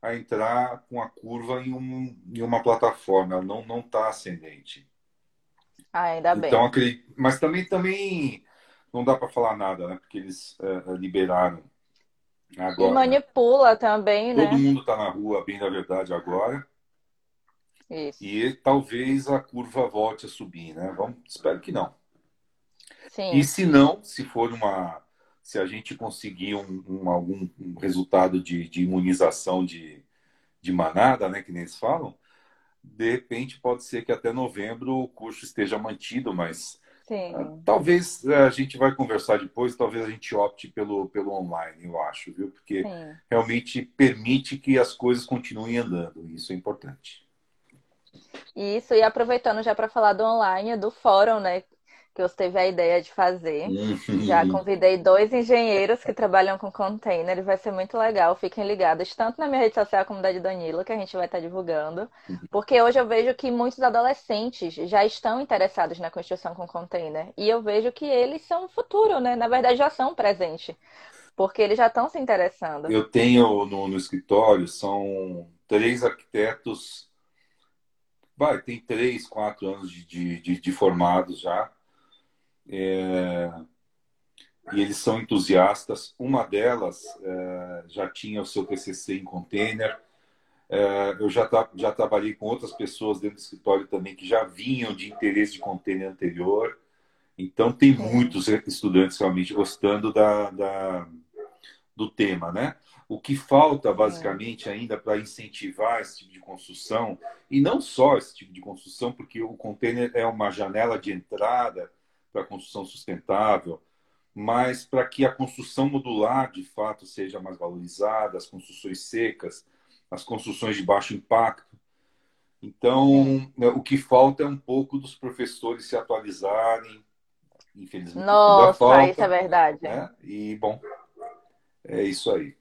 Speaker 2: a entrar com a curva em, um, em uma plataforma, ela não está ascendente.
Speaker 1: Ah, ainda bem.
Speaker 2: Então, mas também, também não dá para falar nada, né? Porque eles é, liberaram agora.
Speaker 1: E manipula também,
Speaker 2: né? Todo mundo está na rua, bem da verdade, agora.
Speaker 1: Isso.
Speaker 2: E talvez a curva volte a subir, né? Vamos, espero que não.
Speaker 1: Sim.
Speaker 2: E se não, se for uma. Se a gente conseguir um, um algum um resultado de, de imunização de, de manada, né? Que nem eles falam, de repente pode ser que até novembro o curso esteja mantido, mas
Speaker 1: Sim.
Speaker 2: Ah, talvez é, a gente vai conversar depois, talvez a gente opte pelo, pelo online, eu acho, viu? Porque Sim. realmente permite que as coisas continuem andando, isso é importante.
Speaker 1: Isso, e aproveitando já para falar do online, do fórum, né? Que você teve a ideia de fazer.
Speaker 2: Uhum.
Speaker 1: Já convidei dois engenheiros que trabalham com container e vai ser muito legal. Fiquem ligados, tanto na minha rede social como da de Danilo, que a gente vai estar divulgando. Uhum. Porque hoje eu vejo que muitos adolescentes já estão interessados na construção com container. E eu vejo que eles são o futuro, né? Na verdade, já são o presente. Porque eles já estão se interessando.
Speaker 2: Eu tenho no, no escritório, são três arquitetos. Vai, tem três, quatro anos de, de, de formados já é, e eles são entusiastas. Uma delas é, já tinha o seu TCC em container. É, eu já, já trabalhei com outras pessoas dentro do escritório também que já vinham de interesse de container anterior. Então, tem muitos estudantes realmente gostando da, da do tema, né? O que falta, basicamente, ainda para incentivar esse tipo de construção, e não só esse tipo de construção, porque o container é uma janela de entrada para a construção sustentável, mas para que a construção modular, de fato, seja mais valorizada, as construções secas, as construções de baixo impacto. Então, né, o que falta é um pouco dos professores se atualizarem, infelizmente.
Speaker 1: Nossa,
Speaker 2: falta,
Speaker 1: isso é verdade.
Speaker 2: Né? E, bom, é isso aí.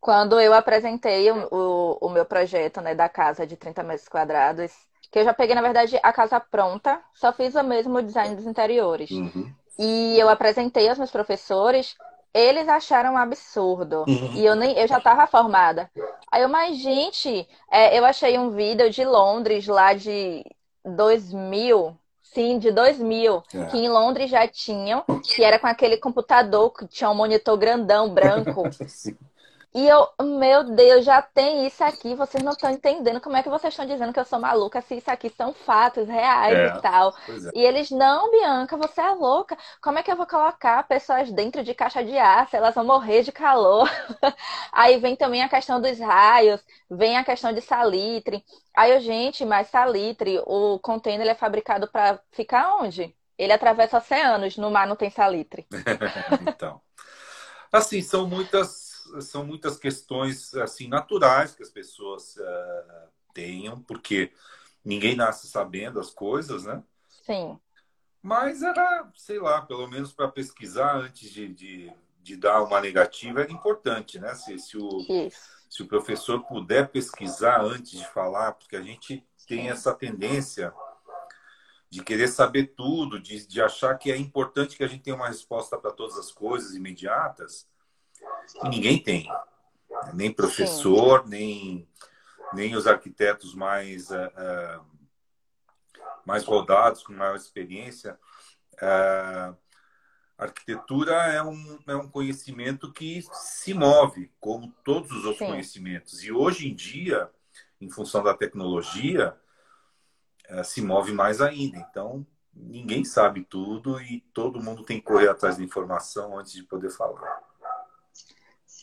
Speaker 1: Quando eu apresentei o, o, o, meu projeto né, da casa de 30 metros quadrados, que eu já peguei, na verdade, a casa pronta, só fiz o mesmo design dos interiores.
Speaker 2: Uhum.
Speaker 1: E eu apresentei aos meus professores, eles acharam um absurdo. Uhum. E eu nem eu já estava formada. Aí eu, mas gente, é, eu achei um vídeo de Londres lá de 2000, sim, de 2000, é. que em Londres já tinham, que era com aquele computador que tinha um monitor grandão branco. E eu, meu Deus, já tem isso aqui, vocês não estão entendendo como é que vocês estão dizendo que eu sou maluca, se isso aqui são fatos reais
Speaker 2: É,
Speaker 1: e tal.
Speaker 2: é.
Speaker 1: E eles, não, Bianca, você é louca. Como é que eu vou colocar pessoas dentro de caixa de aço? Elas vão morrer de calor. Aí vem também a questão dos raios, vem a questão de salitre. Aí eu, gente, mas salitre, o container ele é fabricado para ficar onde? Ele atravessa oceanos, no mar não tem salitre.
Speaker 2: Então, assim, são muitas, são muitas questões assim naturais que as pessoas eh, tenham, porque ninguém nasce sabendo as coisas, né?
Speaker 1: Sim,
Speaker 2: Mas era, sei lá, pelo menos para pesquisar antes de, de, de dar uma negativa era importante, né? Se, se o,
Speaker 1: isso.
Speaker 2: se o professor puder pesquisar antes de falar, porque a gente tem
Speaker 1: Sim.
Speaker 2: essa tendência de querer saber tudo, de, de achar que é importante que a gente tenha uma resposta para todas as coisas imediatas, e ninguém tem. Nem professor, nem, nem os arquitetos mais, ah, mais rodados, com maior experiência. Ah, arquitetura é um, é um conhecimento que se move, como todos os outros
Speaker 1: Sim.
Speaker 2: conhecimentos. E hoje em dia, em função da tecnologia, eh, se move mais ainda. Então, ninguém sabe tudo e todo mundo tem que correr atrás da informação antes de poder falar.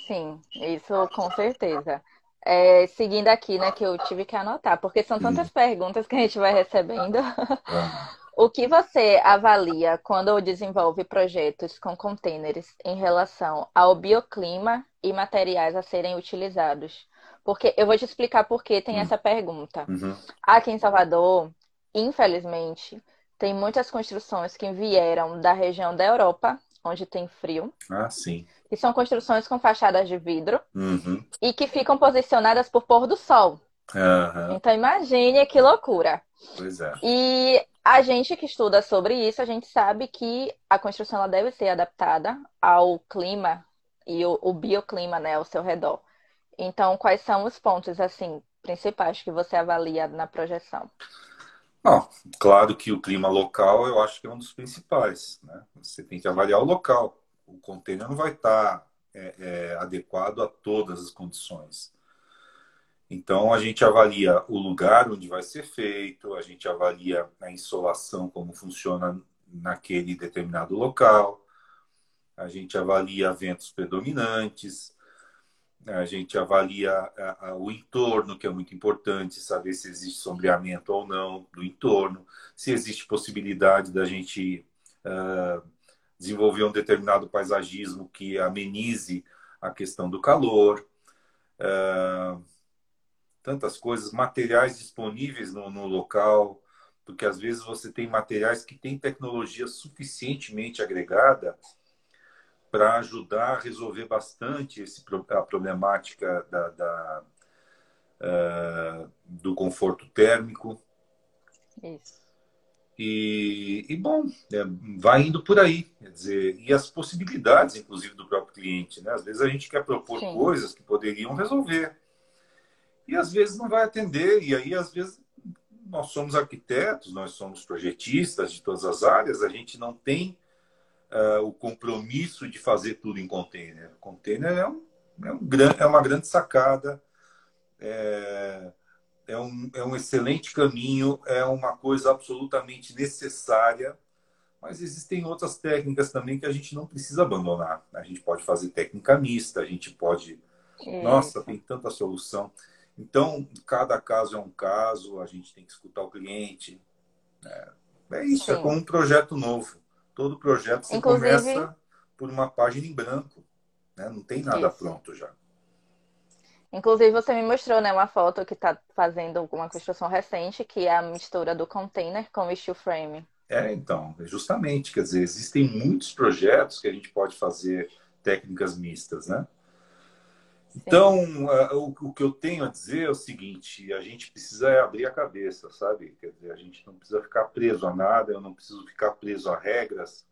Speaker 1: Sim, isso com certeza. É, seguindo aqui, né, que eu tive que anotar, porque são tantas perguntas que a gente vai recebendo.
Speaker 2: Ah,
Speaker 1: O que você avalia quando desenvolve projetos com containers em relação ao bioclima e materiais a serem utilizados? Porque eu vou te explicar por que tem
Speaker 2: Hum.
Speaker 1: essa pergunta.
Speaker 2: uhum,
Speaker 1: Aqui em Salvador, infelizmente, tem muitas construções que vieram da região da Europa, onde tem frio,
Speaker 2: Ah, sim.
Speaker 1: Que são construções com fachadas de vidro
Speaker 2: Uhum,
Speaker 1: e que ficam posicionadas por pôr do sol.
Speaker 2: aham,
Speaker 1: Então imagine que loucura.
Speaker 2: Pois é.
Speaker 1: E a gente que estuda sobre isso, a gente sabe que a construção ela deve ser adaptada ao clima e o, o bioclima, né, ao seu redor. Então, quais são os pontos assim principais que você avalia na projeção?
Speaker 2: Bom, claro que o clima local eu acho que é um dos principais, né? Você tem que avaliar o local. O container não vai estar é, é, adequado a todas as condições. Então a gente avalia o lugar onde vai ser feito, a gente avalia a insolação, como funciona naquele determinado local, a gente avalia ventos predominantes, a gente avalia a, a, o entorno, que é muito importante, saber se existe sombreamento ou não do entorno, se existe possibilidade da gente uh, desenvolver um determinado paisagismo que amenize a questão do calor. Uh, tantas coisas, materiais disponíveis no, no, local, porque às vezes você tem materiais que têm tecnologia suficientemente agregada para ajudar a resolver bastante esse, a problemática da, da uh, do conforto térmico.
Speaker 1: Isso.
Speaker 2: E, e bom, é, vai indo por aí, quer dizer, e as possibilidades, inclusive, do próprio cliente. Né? Às vezes a gente quer propor Sim. coisas que poderiam resolver e às vezes não vai atender, e aí às vezes nós somos arquitetos, nós somos projetistas de todas as áreas, a gente não tem uh, o compromisso de fazer tudo em container. O container é, um, é, um, é uma grande sacada, é, é, um, é um excelente caminho, é uma coisa absolutamente necessária, mas existem outras técnicas também que a gente não precisa abandonar. A gente pode fazer técnica mista, a gente pode. É. Nossa, tem tanta solução. Então, cada caso é um caso, a gente tem que escutar o cliente. É, é isso, Sim. é como um projeto novo. Todo projeto você Inclusive... começa por uma página em branco. Né? Não tem nada isso. pronto já.
Speaker 1: Inclusive, você me mostrou né, uma foto que está fazendo uma construção recente, que é a mistura do container com o steel frame.
Speaker 2: É, então, justamente. Quer dizer, existem muitos projetos que a gente pode fazer técnicas mistas, né? Então, uh, o, o, que eu tenho a dizer é o seguinte: a gente precisa abrir a cabeça, sabe? Quer dizer, a gente não precisa ficar preso a nada, eu não preciso ficar preso a regras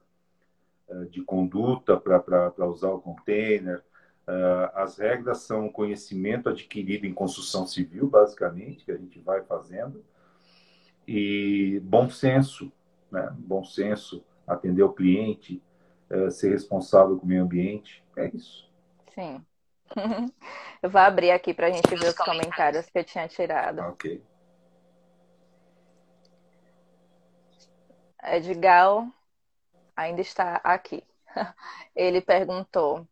Speaker 2: uh, de conduta para usar o container. Uh, as regras são conhecimento adquirido em construção civil, basicamente, que a gente vai fazendo, e bom senso, né? Bom senso, atender o cliente, ser responsável com o meio ambiente, é isso.
Speaker 1: Sim. Eu vou abrir aqui para a gente ver os comentários que eu tinha tirado.
Speaker 2: Ok.
Speaker 1: Edgal ainda está aqui. Ele perguntou.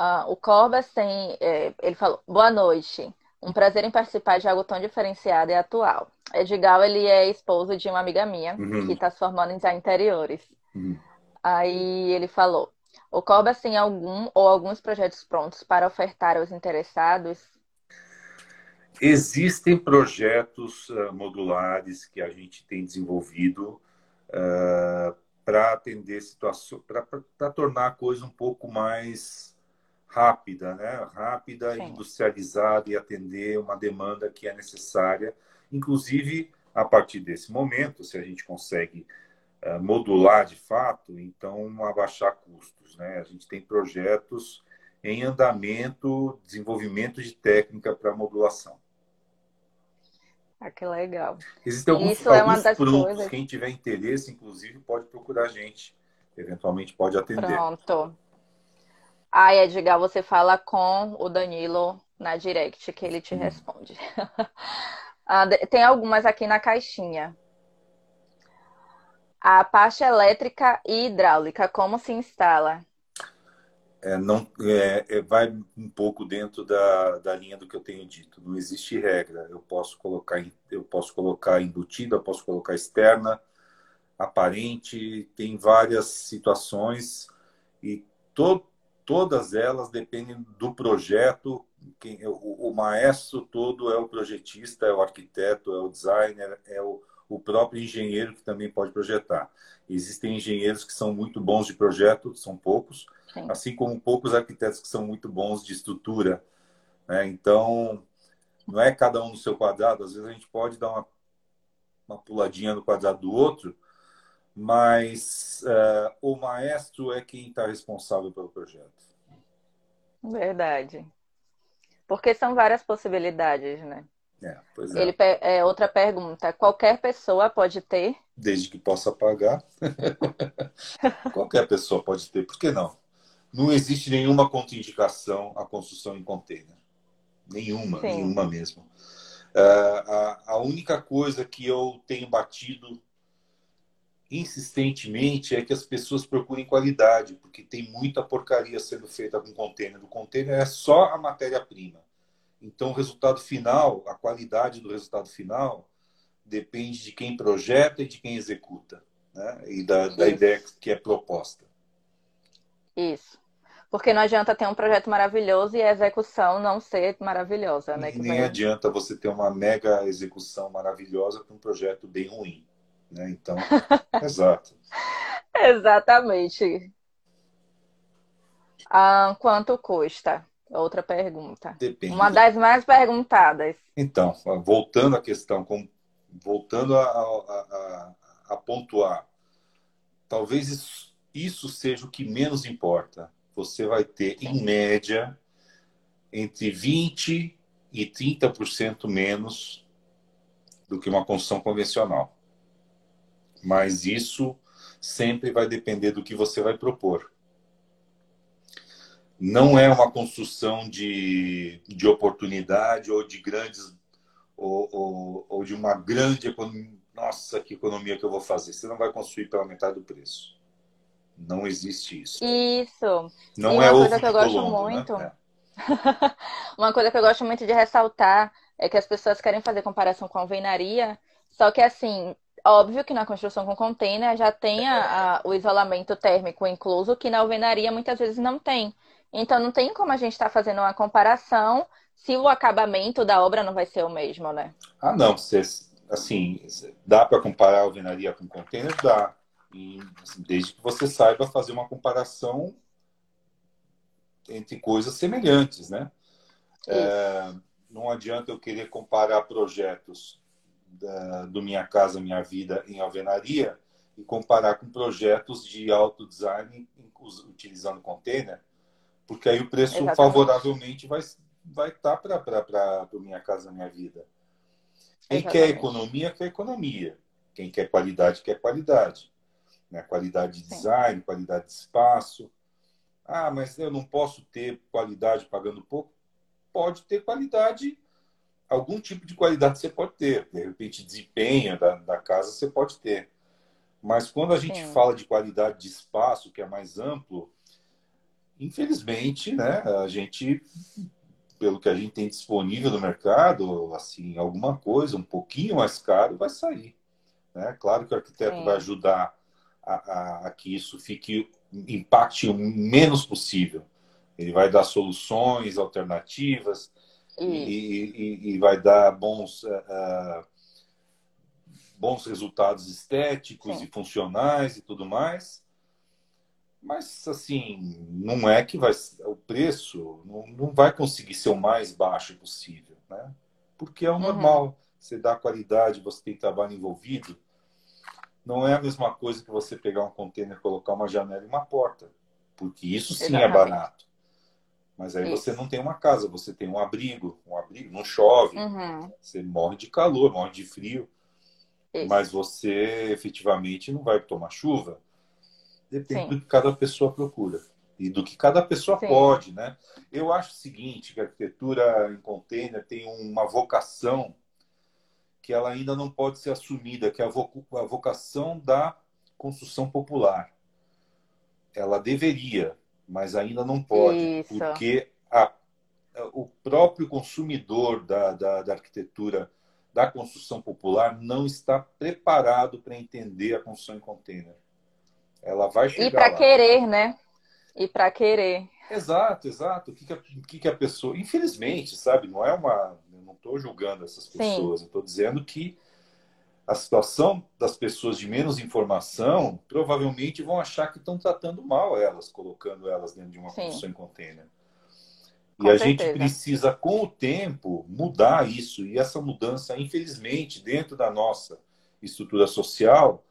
Speaker 1: Uh, o Corbas tem. É, ele falou: Boa noite. Um prazer em participar de algo tão diferenciado e atual. Edgal, ele é esposo de uma amiga minha uhum. que está se formando em design interiores. Uhum. Aí ele falou: O Corbas tem algum ou alguns projetos prontos para ofertar aos interessados?
Speaker 2: Existem projetos uh, modulares que a gente tem desenvolvido uh, para atender situações, para tornar a coisa um pouco mais rápida, né? Rápida, Sim. industrializada e atender uma demanda que é necessária. Inclusive, a partir desse momento, se a gente consegue uh, modular de fato, então abaixar custos, né? A gente tem projetos em andamento, desenvolvimento de técnica para modulação.
Speaker 1: Ah, que legal.
Speaker 2: Existem alguns, Isso alguns é uma das produtos. Coisas... Quem tiver interesse, inclusive, pode procurar a gente. Eventualmente pode atender.
Speaker 1: Pronto. Aí, Edgar, você fala com o Danilo na direct, que ele te responde. Ah, tem algumas aqui na caixinha. A parte elétrica e hidráulica, como se instala?
Speaker 2: é, não é, é, vai um pouco dentro da, da linha do que eu tenho dito. Não existe regra. Eu posso colocar eu posso colocar embutida, eu posso colocar externa, aparente. Tem várias situações e to, todas elas dependem do projeto. Quem, o, o maestro todo é o projetista, é o arquiteto, é o designer, é o, o próprio engenheiro que também pode projetar. Existem engenheiros que são muito bons de projeto, são poucos Sim. assim como poucos arquitetos que são muito bons de estrutura. Né? Então, não é cada um no seu quadrado. Às vezes a gente pode dar uma, uma puladinha no quadrado do outro, mas uh, o maestro é quem está responsável pelo projeto.
Speaker 1: Verdade. Porque são várias possibilidades, né?
Speaker 2: É, pois é.
Speaker 1: Ele, é. Outra pergunta: qualquer pessoa pode ter?
Speaker 2: Desde que possa pagar. qualquer pessoa pode ter, por que não? não existe nenhuma contraindicação à construção em container. Nenhuma, Sim. nenhuma mesmo. Uh, a, a única coisa que eu tenho batido insistentemente é que as pessoas procurem qualidade, porque tem muita porcaria sendo feita com container. O container é só a matéria-prima. Então, o resultado final, a qualidade do resultado final, depende de quem projeta e de quem executa, né? e da, da ideia que é proposta.
Speaker 1: Isso. Porque não adianta ter um projeto maravilhoso e a execução não ser maravilhosa, né?
Speaker 2: E nem vai... adianta você ter uma mega execução maravilhosa com um projeto bem ruim, né? Então, exato.
Speaker 1: Exatamente. Ah, quanto custa? Outra pergunta.
Speaker 2: Depende.
Speaker 1: Uma das mais perguntadas.
Speaker 2: Então, voltando à questão, voltando a, a, a, a pontuar, talvez isso, isso seja o que menos importa você vai ter, em média, entre 20% e 30% menos do que uma construção convencional. Mas isso sempre vai depender do que você vai propor. Não é uma construção de, de oportunidade ou de grandes ou, ou, ou de uma grande economia. Nossa, que economia que eu vou fazer! Você não vai construir pela metade do preço. Não existe isso.
Speaker 1: Isso.
Speaker 2: Não e uma é
Speaker 1: coisa que eu gosto Colombo, né? muito. Né? uma coisa que eu gosto muito de ressaltar é que as pessoas querem fazer comparação com a alvenaria, só que assim, óbvio que na construção com container já tem a, a, o isolamento térmico incluso, que na alvenaria muitas vezes não tem. Então não tem como a gente estar tá fazendo uma comparação se o acabamento da obra não vai ser o mesmo, né?
Speaker 2: Ah, não. assim, dá para comparar a alvenaria com container? Dá. E, assim, desde que você saiba fazer uma comparação entre coisas semelhantes, né? É, não adianta eu querer comparar projetos da, do Minha Casa Minha Vida em alvenaria e comparar com projetos de auto design utilizando container, porque aí o preço Exatamente. favoravelmente vai vai estar tá para o Minha Casa Minha Vida. Quem Exatamente. quer economia, quer economia. Quem quer qualidade, quer qualidade né? qualidade de design, Sim. qualidade de espaço. Ah, mas eu não posso ter qualidade pagando pouco? Pode ter qualidade, algum tipo de qualidade você pode ter. De repente, desempenho da, da casa você pode ter. Mas quando a gente Sim. fala de qualidade de espaço, que é mais amplo, infelizmente, né, a gente, pelo que a gente tem disponível no mercado, assim, alguma coisa um pouquinho mais caro vai sair. Né? Claro que o arquiteto Sim. vai ajudar a, a, a, que isso fique impacte o menos possível. Ele vai dar soluções alternativas e, e, e, vai dar bons, uh, bons resultados estéticos Sim. e funcionais e tudo mais. Mas, assim, não é que vai o preço não, não vai conseguir ser o mais baixo possível, né? Porque é o uhum. normal. Você dá qualidade, você tem trabalho envolvido. Não é a mesma coisa que você pegar um container, colocar uma janela e uma porta. Porque isso sim é Exatamente. é barato. Mas aí isso. você não tem uma casa, você tem um abrigo. Um abrigo, não chove. Uhum. Você morre de calor, morre de frio. Isso. Mas você efetivamente não vai tomar chuva. Depende Sim. do que cada pessoa procura e do que cada pessoa Sim. pode, né? Eu acho o seguinte, que a arquitetura em container tem uma vocação que ela ainda não pode ser assumida, que é a vocação da construção popular. Ela deveria, mas ainda não pode, Isso. porque a, o próprio consumidor da, da, da arquitetura da construção popular não está preparado para entender a construção em container. Ela vai chegar
Speaker 1: E para querer, né? E para querer.
Speaker 2: Exato, exato. O que, que, a, o que, que a pessoa. Infelizmente, sabe? Não é uma. Eu não estou julgando essas pessoas. Sim. Eu estou dizendo que a situação das pessoas de menos informação provavelmente vão achar que estão tratando mal elas, colocando elas dentro de uma Sim. construção em container. E com a certeza. gente precisa, com o tempo, mudar isso. E essa mudança, infelizmente, dentro da nossa estrutura social,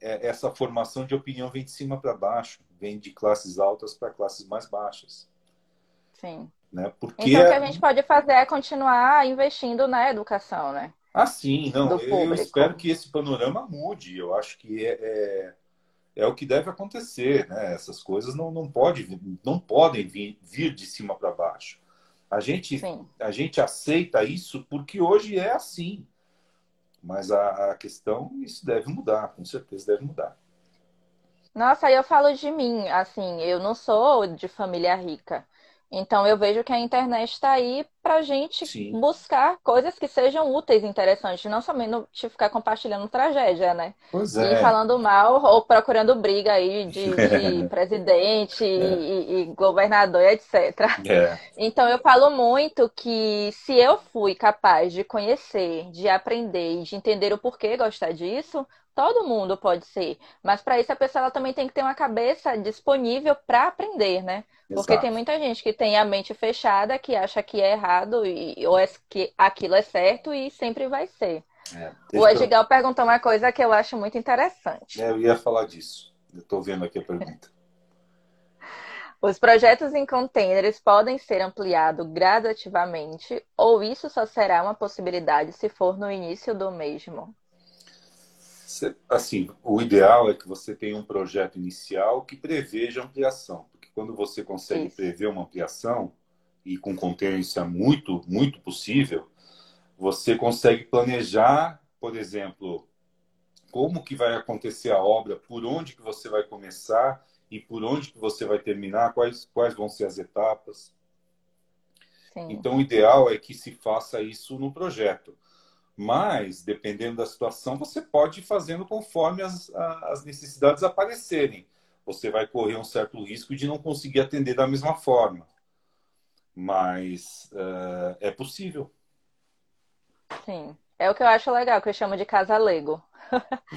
Speaker 2: é, essa formação de opinião vem de cima para baixo, vem de classes altas para classes mais baixas.
Speaker 1: Sim.
Speaker 2: Né? Porque
Speaker 1: então, o que a gente pode fazer é continuar investindo na educação, né?
Speaker 2: Ah, sim, não. eu espero que esse panorama mude. Eu acho que é, é, é, o que deve acontecer, né? Essas coisas não, não, pode, não podem vir, vir de cima para baixo. A gente, a gente aceita isso porque hoje é assim. Mas a, a questão, isso deve mudar, com certeza deve mudar.
Speaker 1: Nossa, aí eu falo de mim, assim, eu não sou de família rica. Então eu vejo que a internet está aí para gente Sim. buscar coisas que sejam úteis, interessantes, não somente ficar compartilhando tragédia, né?
Speaker 2: Pois é.
Speaker 1: E falando mal ou procurando briga aí de, de presidente é. e, e, governador, etc. É. Então eu falo muito que se eu fui capaz de conhecer, de aprender e de entender o porquê gostar disso, Todo mundo pode ser, mas para isso a pessoa também tem que ter uma cabeça disponível para aprender, né? Porque tem muita gente que tem a mente fechada, que acha que é errado e, ou é que aquilo é certo e sempre vai ser. É, o Edgar eu... perguntou uma coisa que eu acho muito interessante.
Speaker 2: É, eu ia falar disso. Estou vendo aqui a pergunta.
Speaker 1: Os projetos em containers podem ser ampliados gradativamente ou isso só será uma possibilidade se for no início do mesmo?
Speaker 2: assim, o ideal é que você tenha um projeto inicial que preveja ampliação, porque quando você consegue isso. prever uma ampliação e com é muito, muito possível, você consegue planejar, por exemplo, como que vai acontecer a obra, por onde que você vai começar e por onde que você vai terminar, quais, quais vão ser as etapas. Sim. Então, o ideal é que se faça isso no projeto. Mas, dependendo da situação, você pode ir fazendo conforme as, as necessidades aparecerem. Você vai correr um certo risco de não conseguir atender da mesma forma. Mas uh, é possível.
Speaker 1: Sim. É o que eu acho legal, que eu chamo de casa Lego.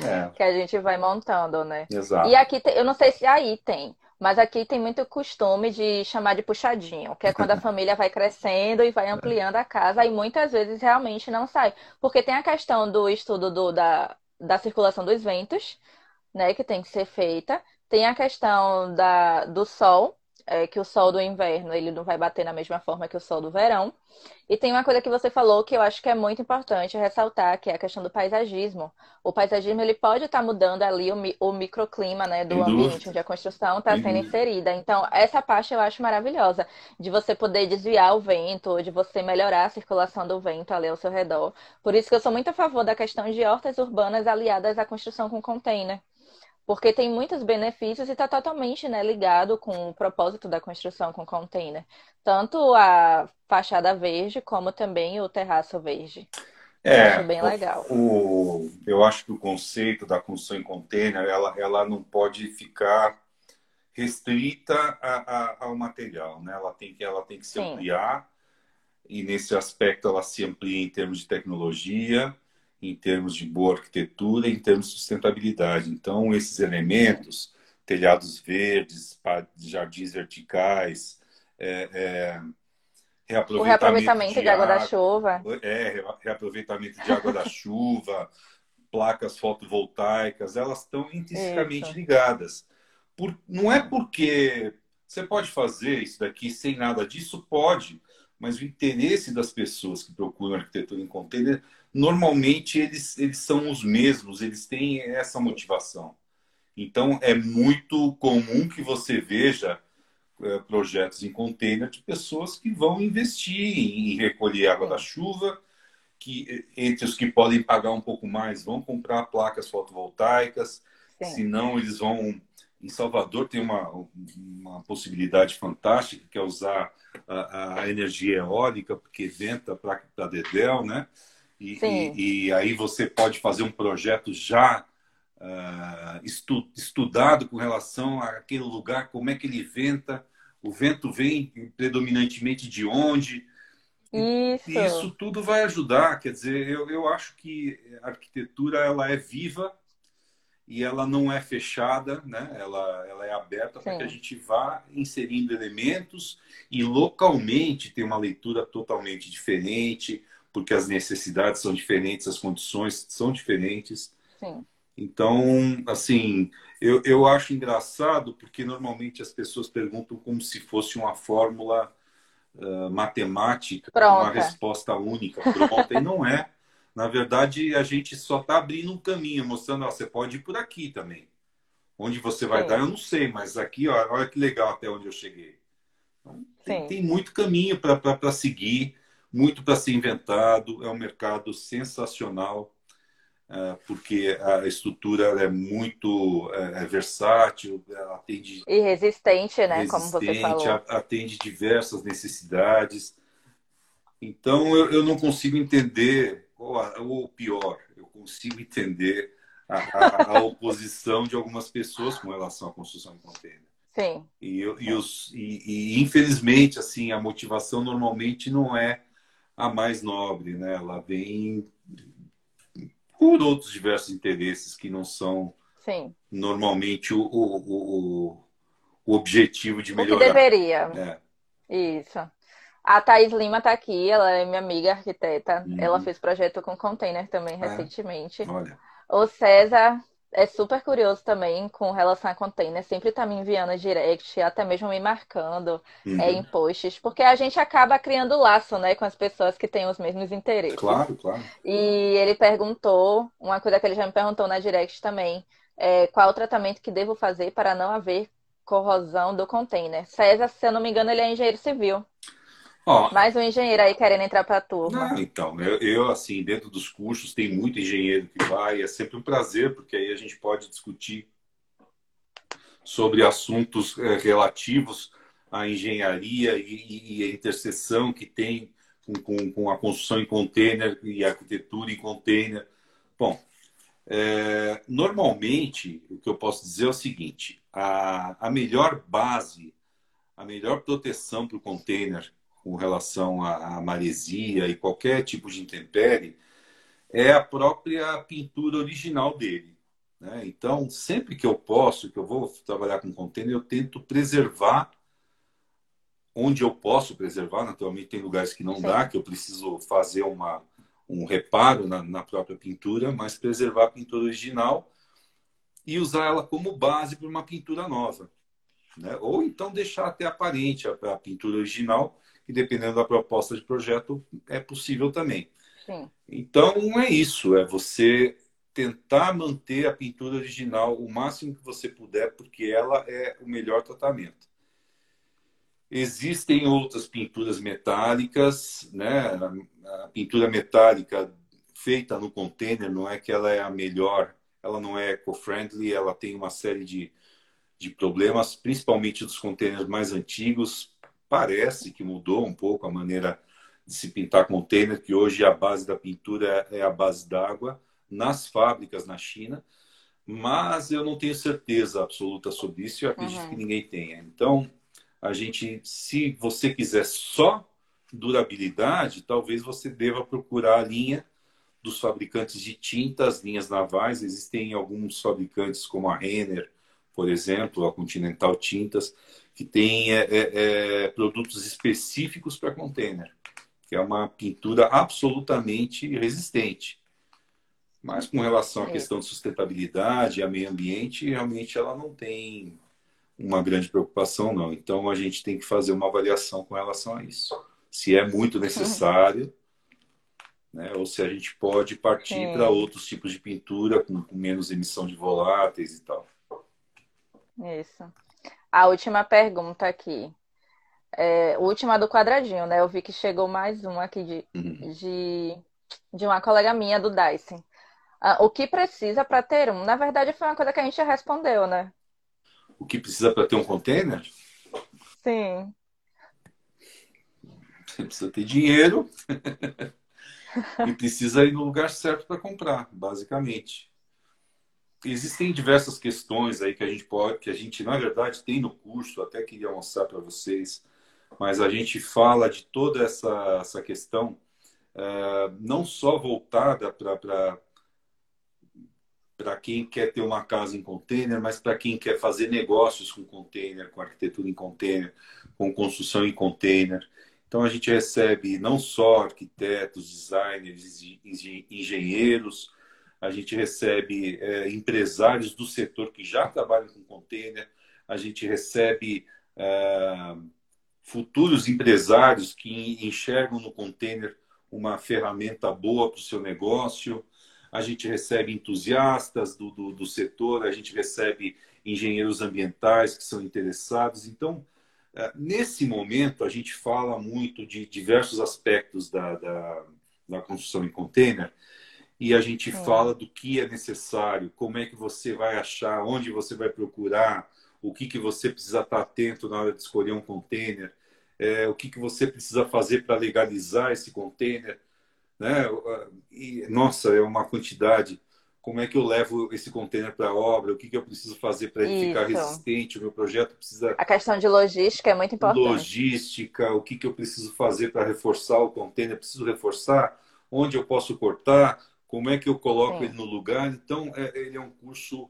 Speaker 1: É. que a gente vai montando, né?
Speaker 2: Exato.
Speaker 1: E aqui, eu não sei se aí tem, mas aqui tem muito costume de chamar de puxadinho, que é quando a família vai crescendo e vai ampliando a casa, e muitas vezes realmente não sai. Porque tem a questão do estudo do, da, da circulação dos ventos, né, que tem que ser feita, tem a questão da, do sol, é, que o sol do inverno ele não vai bater na mesma forma que o sol do verão. E tem uma coisa que você falou que eu acho que é muito importante ressaltar, que é a questão do paisagismo. O paisagismo ele pode estar tá mudando ali o, o microclima né, do ambiente onde a construção está sendo inserida. Então, essa parte eu acho maravilhosa, de você poder desviar o vento, de você melhorar a circulação do vento ali ao seu redor. Por isso que eu sou muito a favor da questão de hortas urbanas aliadas à construção com container porque tem muitos benefícios e está totalmente né, ligado com o propósito da construção com container. Tanto a fachada verde como também o terraço verde.
Speaker 2: É, eu acho bem legal. O, eu acho que o conceito da construção em container, ela, ela não pode ficar restrita a, a, ao material, né? Ela tem que, ela tem que se Sim. ampliar e nesse aspecto ela se amplia em termos de tecnologia, em termos de boa arquitetura, em termos de sustentabilidade. Então, esses elementos, telhados verdes, jardins verticais, é, é,
Speaker 1: reaproveitamento, o reaproveitamento de, de água, água da chuva.
Speaker 2: É, reaproveitamento de água da chuva, placas fotovoltaicas, elas estão intrinsecamente isso. ligadas. Por, não é porque você pode fazer isso daqui sem nada disso, pode, mas o interesse das pessoas que procuram arquitetura em container normalmente eles, eles são os mesmos, eles têm essa motivação. Então, é muito comum que você veja é, projetos em container de pessoas que vão investir em recolher água da chuva, que entre os que podem pagar um pouco mais vão comprar placas fotovoltaicas, Sim. senão eles vão. Em Salvador tem uma, uma possibilidade fantástica que é usar a, a energia eólica, porque venta para Dedel, né? E, e, e, aí você pode fazer um projeto já uh, estu, estudado com relação àquele lugar, como é que ele venta, o vento vem predominantemente de onde.
Speaker 1: Isso.
Speaker 2: E isso tudo vai ajudar. Quer dizer, eu, eu acho que a arquitetura ela é viva e ela não é fechada, né? ela, ela é aberta para que a gente vá inserindo elementos e localmente tem uma leitura totalmente diferente porque as necessidades são diferentes, as condições são diferentes.
Speaker 1: Sim.
Speaker 2: Então, assim, eu, eu acho engraçado porque normalmente as pessoas perguntam como se fosse uma fórmula uh, matemática,
Speaker 1: pronta.
Speaker 2: uma resposta única, pronta, e não é. Na verdade, a gente só está abrindo um caminho, mostrando, ó, você pode ir por aqui também. Onde você vai Sim. dar, eu não sei, mas aqui, ó, olha que legal até onde eu cheguei. Então, tem, tem, muito caminho para seguir muito para ser inventado, é um mercado sensacional, é, porque a estrutura é muito é, é versátil, atende...
Speaker 1: E resistente, né? Resistente, Como você falou.
Speaker 2: Atende diversas necessidades. Então, eu, eu não consigo entender, ou, ou pior, eu consigo entender a, a, a oposição de algumas pessoas com relação à construção em container.
Speaker 1: Sim.
Speaker 2: E, e, os, e, e, infelizmente, assim, a motivação normalmente não é a mais nobre, né? Ela vem por outros diversos interesses que não são
Speaker 1: Sim.
Speaker 2: normalmente o, o, o, o, objetivo de melhorar. O
Speaker 1: que deveria. É. Isso. A Thais Lima está aqui, ela é minha amiga arquiteta. Uhum. Ela fez projeto com container também é. recentemente.
Speaker 2: Olha.
Speaker 1: O César é super curioso também com relação a container, sempre tá me enviando direct, até mesmo me marcando uhum. é, em posts, porque a gente acaba criando laço, né, com as pessoas que têm os mesmos interesses.
Speaker 2: Claro, claro.
Speaker 1: E ele perguntou, uma coisa que ele já me perguntou na direct também, é, qual o tratamento que devo fazer para não haver corrosão do container. César, se eu não me engano, ele é engenheiro civil. Ó, Mais um engenheiro aí querendo entrar para a turma.
Speaker 2: Não, então, eu, eu, assim, dentro dos cursos, tem muito engenheiro que vai, é sempre um prazer, porque aí a gente pode discutir sobre assuntos é, relativos à engenharia e, e, a interseção que tem com, com, com, a construção em container e a arquitetura em container. Bom, é, normalmente, o que eu posso dizer é o seguinte: a, a melhor base, a melhor proteção para o container com relação à, maresia e qualquer tipo de intempérie é a própria pintura original dele. Né? Então, sempre que eu posso, que eu vou trabalhar com container, eu tento preservar onde eu posso preservar. Naturalmente, tem lugares que não Sim. dá, que eu preciso fazer uma, um reparo na, na própria pintura, mas preservar a pintura original e usar ela como base para uma pintura nova. Né? Ou então deixar até aparente a, a pintura original, que dependendo da proposta de projeto, é possível também.
Speaker 1: Sim.
Speaker 2: Então é isso, é você tentar manter a pintura original o máximo que você puder, porque ela é o melhor tratamento. Existem outras pinturas metálicas, né? A pintura metálica feita no container não é que ela é a melhor, ela não é eco-friendly, ela tem uma série de, de problemas, principalmente dos containers mais antigos. Parece que mudou um pouco a maneira de se pintar container, que hoje a base da pintura é a base d'água nas fábricas na China, mas eu não tenho certeza absoluta sobre isso e eu acredito uhum. que ninguém tenha. Então, a gente, se você quiser só durabilidade, talvez você deva procurar a linha dos fabricantes de tintas, linhas navais. Existem alguns fabricantes, como a Renner, por exemplo, a Continental Tintas, que tem é, é, é produtos específicos para container, que é uma pintura absolutamente resistente. Mas com relação à é. questão de sustentabilidade e a meio ambiente, realmente ela não tem uma grande preocupação, não. Então a gente tem que fazer uma avaliação com relação a isso. Se é muito necessário, né? ou se a gente pode partir para outros tipos de pintura com, com, menos emissão de voláteis e tal.
Speaker 1: Isso. A última pergunta aqui. É, última do quadradinho, né? Eu vi que chegou mais uma aqui de, uhum. de, de uma colega minha do Dyson. Ah, o que precisa para ter um? Na verdade, foi uma coisa que a gente já respondeu, né?
Speaker 2: O que precisa para ter um container?
Speaker 1: Sim.
Speaker 2: Você precisa ter dinheiro e precisa ir no lugar certo para comprar, basicamente. Existem diversas questões aí que a gente pode, que a gente na verdade tem no curso, até queria mostrar para vocês, mas a gente fala de toda essa, essa questão, uh, não só voltada para para quem quer ter uma casa em container, mas para quem quer fazer negócios com container, com arquitetura em container, com construção em container. Então a gente recebe não só arquitetos, designers, engenheiros, a gente recebe é, empresários do setor que já trabalham com container, a gente recebe é, futuros empresários que enxergam no container uma ferramenta boa para o seu negócio. A gente recebe entusiastas do, do, do, setor, a gente recebe engenheiros ambientais que são interessados. Então, é, nesse momento, a gente fala muito de diversos aspectos da, da, da construção em container e a gente é. fala do que é necessário, como é que você vai achar, onde você vai procurar, o que, que você precisa estar atento na hora de escolher um container, é, o que, que você precisa fazer para legalizar esse container né? E, nossa, é uma quantidade. Como é que eu levo esse container para a obra? O que, que eu preciso fazer para ele Isso. ficar resistente? O meu projeto precisa.
Speaker 1: A questão de logística é muito importante.
Speaker 2: Logística, o que, que eu preciso fazer para reforçar o container? Preciso reforçar? Onde eu posso cortar? Como é que eu coloco Sim. ele no lugar? Então, é, ele é um curso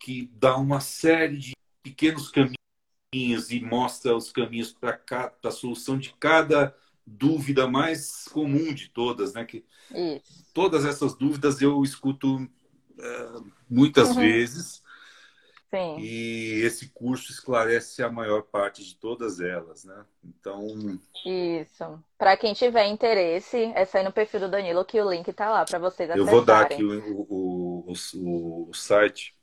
Speaker 2: que dá uma série de pequenos caminhos e mostra os caminhos para a solução de cada dúvida mais comum de todas, né? Que
Speaker 1: Isso.
Speaker 2: todas essas dúvidas eu escuto é, muitas uhum. vezes.
Speaker 1: Sim.
Speaker 2: E esse curso esclarece a maior parte de todas elas, né? Então.
Speaker 1: Isso. Para quem tiver interesse, é sair no perfil do Danilo que o link está lá para vocês
Speaker 2: acessarem. Eu vou dar aqui o, o, o, o site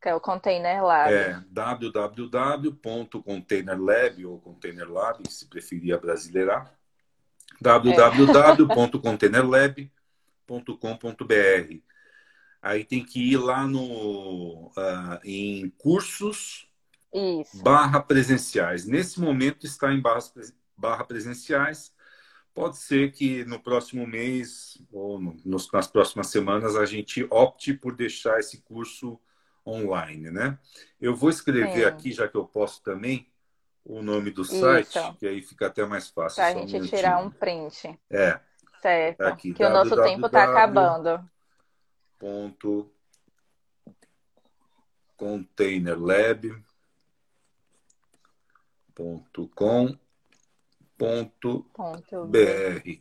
Speaker 1: que é o Container Lab.
Speaker 2: É www.containerlab ou Container Lab, se preferir brasileirar. www.containerlab.com.br. Aí tem que ir lá no uh, em cursos
Speaker 1: Isso.
Speaker 2: barra presenciais. Nesse momento está em barras, barra presenciais. Pode ser que no próximo mês ou no, nas próximas semanas a gente opte por deixar esse curso online, né? Eu vou escrever aqui, já que eu posso também, o nome do site, Isso. que aí fica até mais fácil.
Speaker 1: Para a gente um tirar um print.
Speaker 2: É.
Speaker 1: Certo. Tá aqui, que o nosso tempo está acabando.
Speaker 2: Ponto containerlab.com.br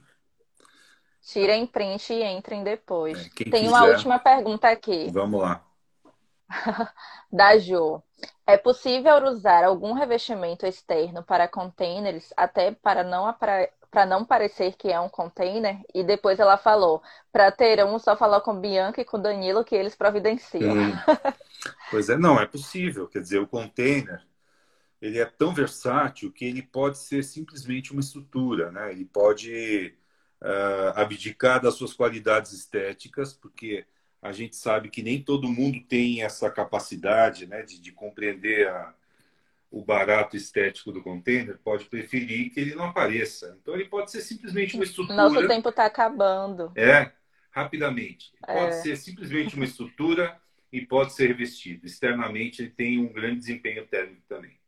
Speaker 1: Tirem print e entrem depois. É, Tem quiser, uma última pergunta aqui.
Speaker 2: Vamos lá.
Speaker 1: da Jo. É possível usar algum revestimento externo para containers, até para não, para não parecer que é um container? E depois ela falou, para ter um, só falar com Bianca e com Danilo que eles providenciam. Hum.
Speaker 2: pois é, não, é possível. Quer dizer, o container ele é tão versátil que ele pode ser simplesmente uma estrutura, né? Ele pode uh, abdicar das suas qualidades estéticas, porque a gente sabe que nem todo mundo tem essa capacidade né, de, de compreender a, o barato estético do container, pode preferir que ele não apareça. Então, ele pode ser simplesmente uma estrutura.
Speaker 1: Nosso tempo está acabando.
Speaker 2: É, rapidamente. Pode é. ser simplesmente uma estrutura e pode ser revestido. Externamente, ele tem um grande desempenho térmico também.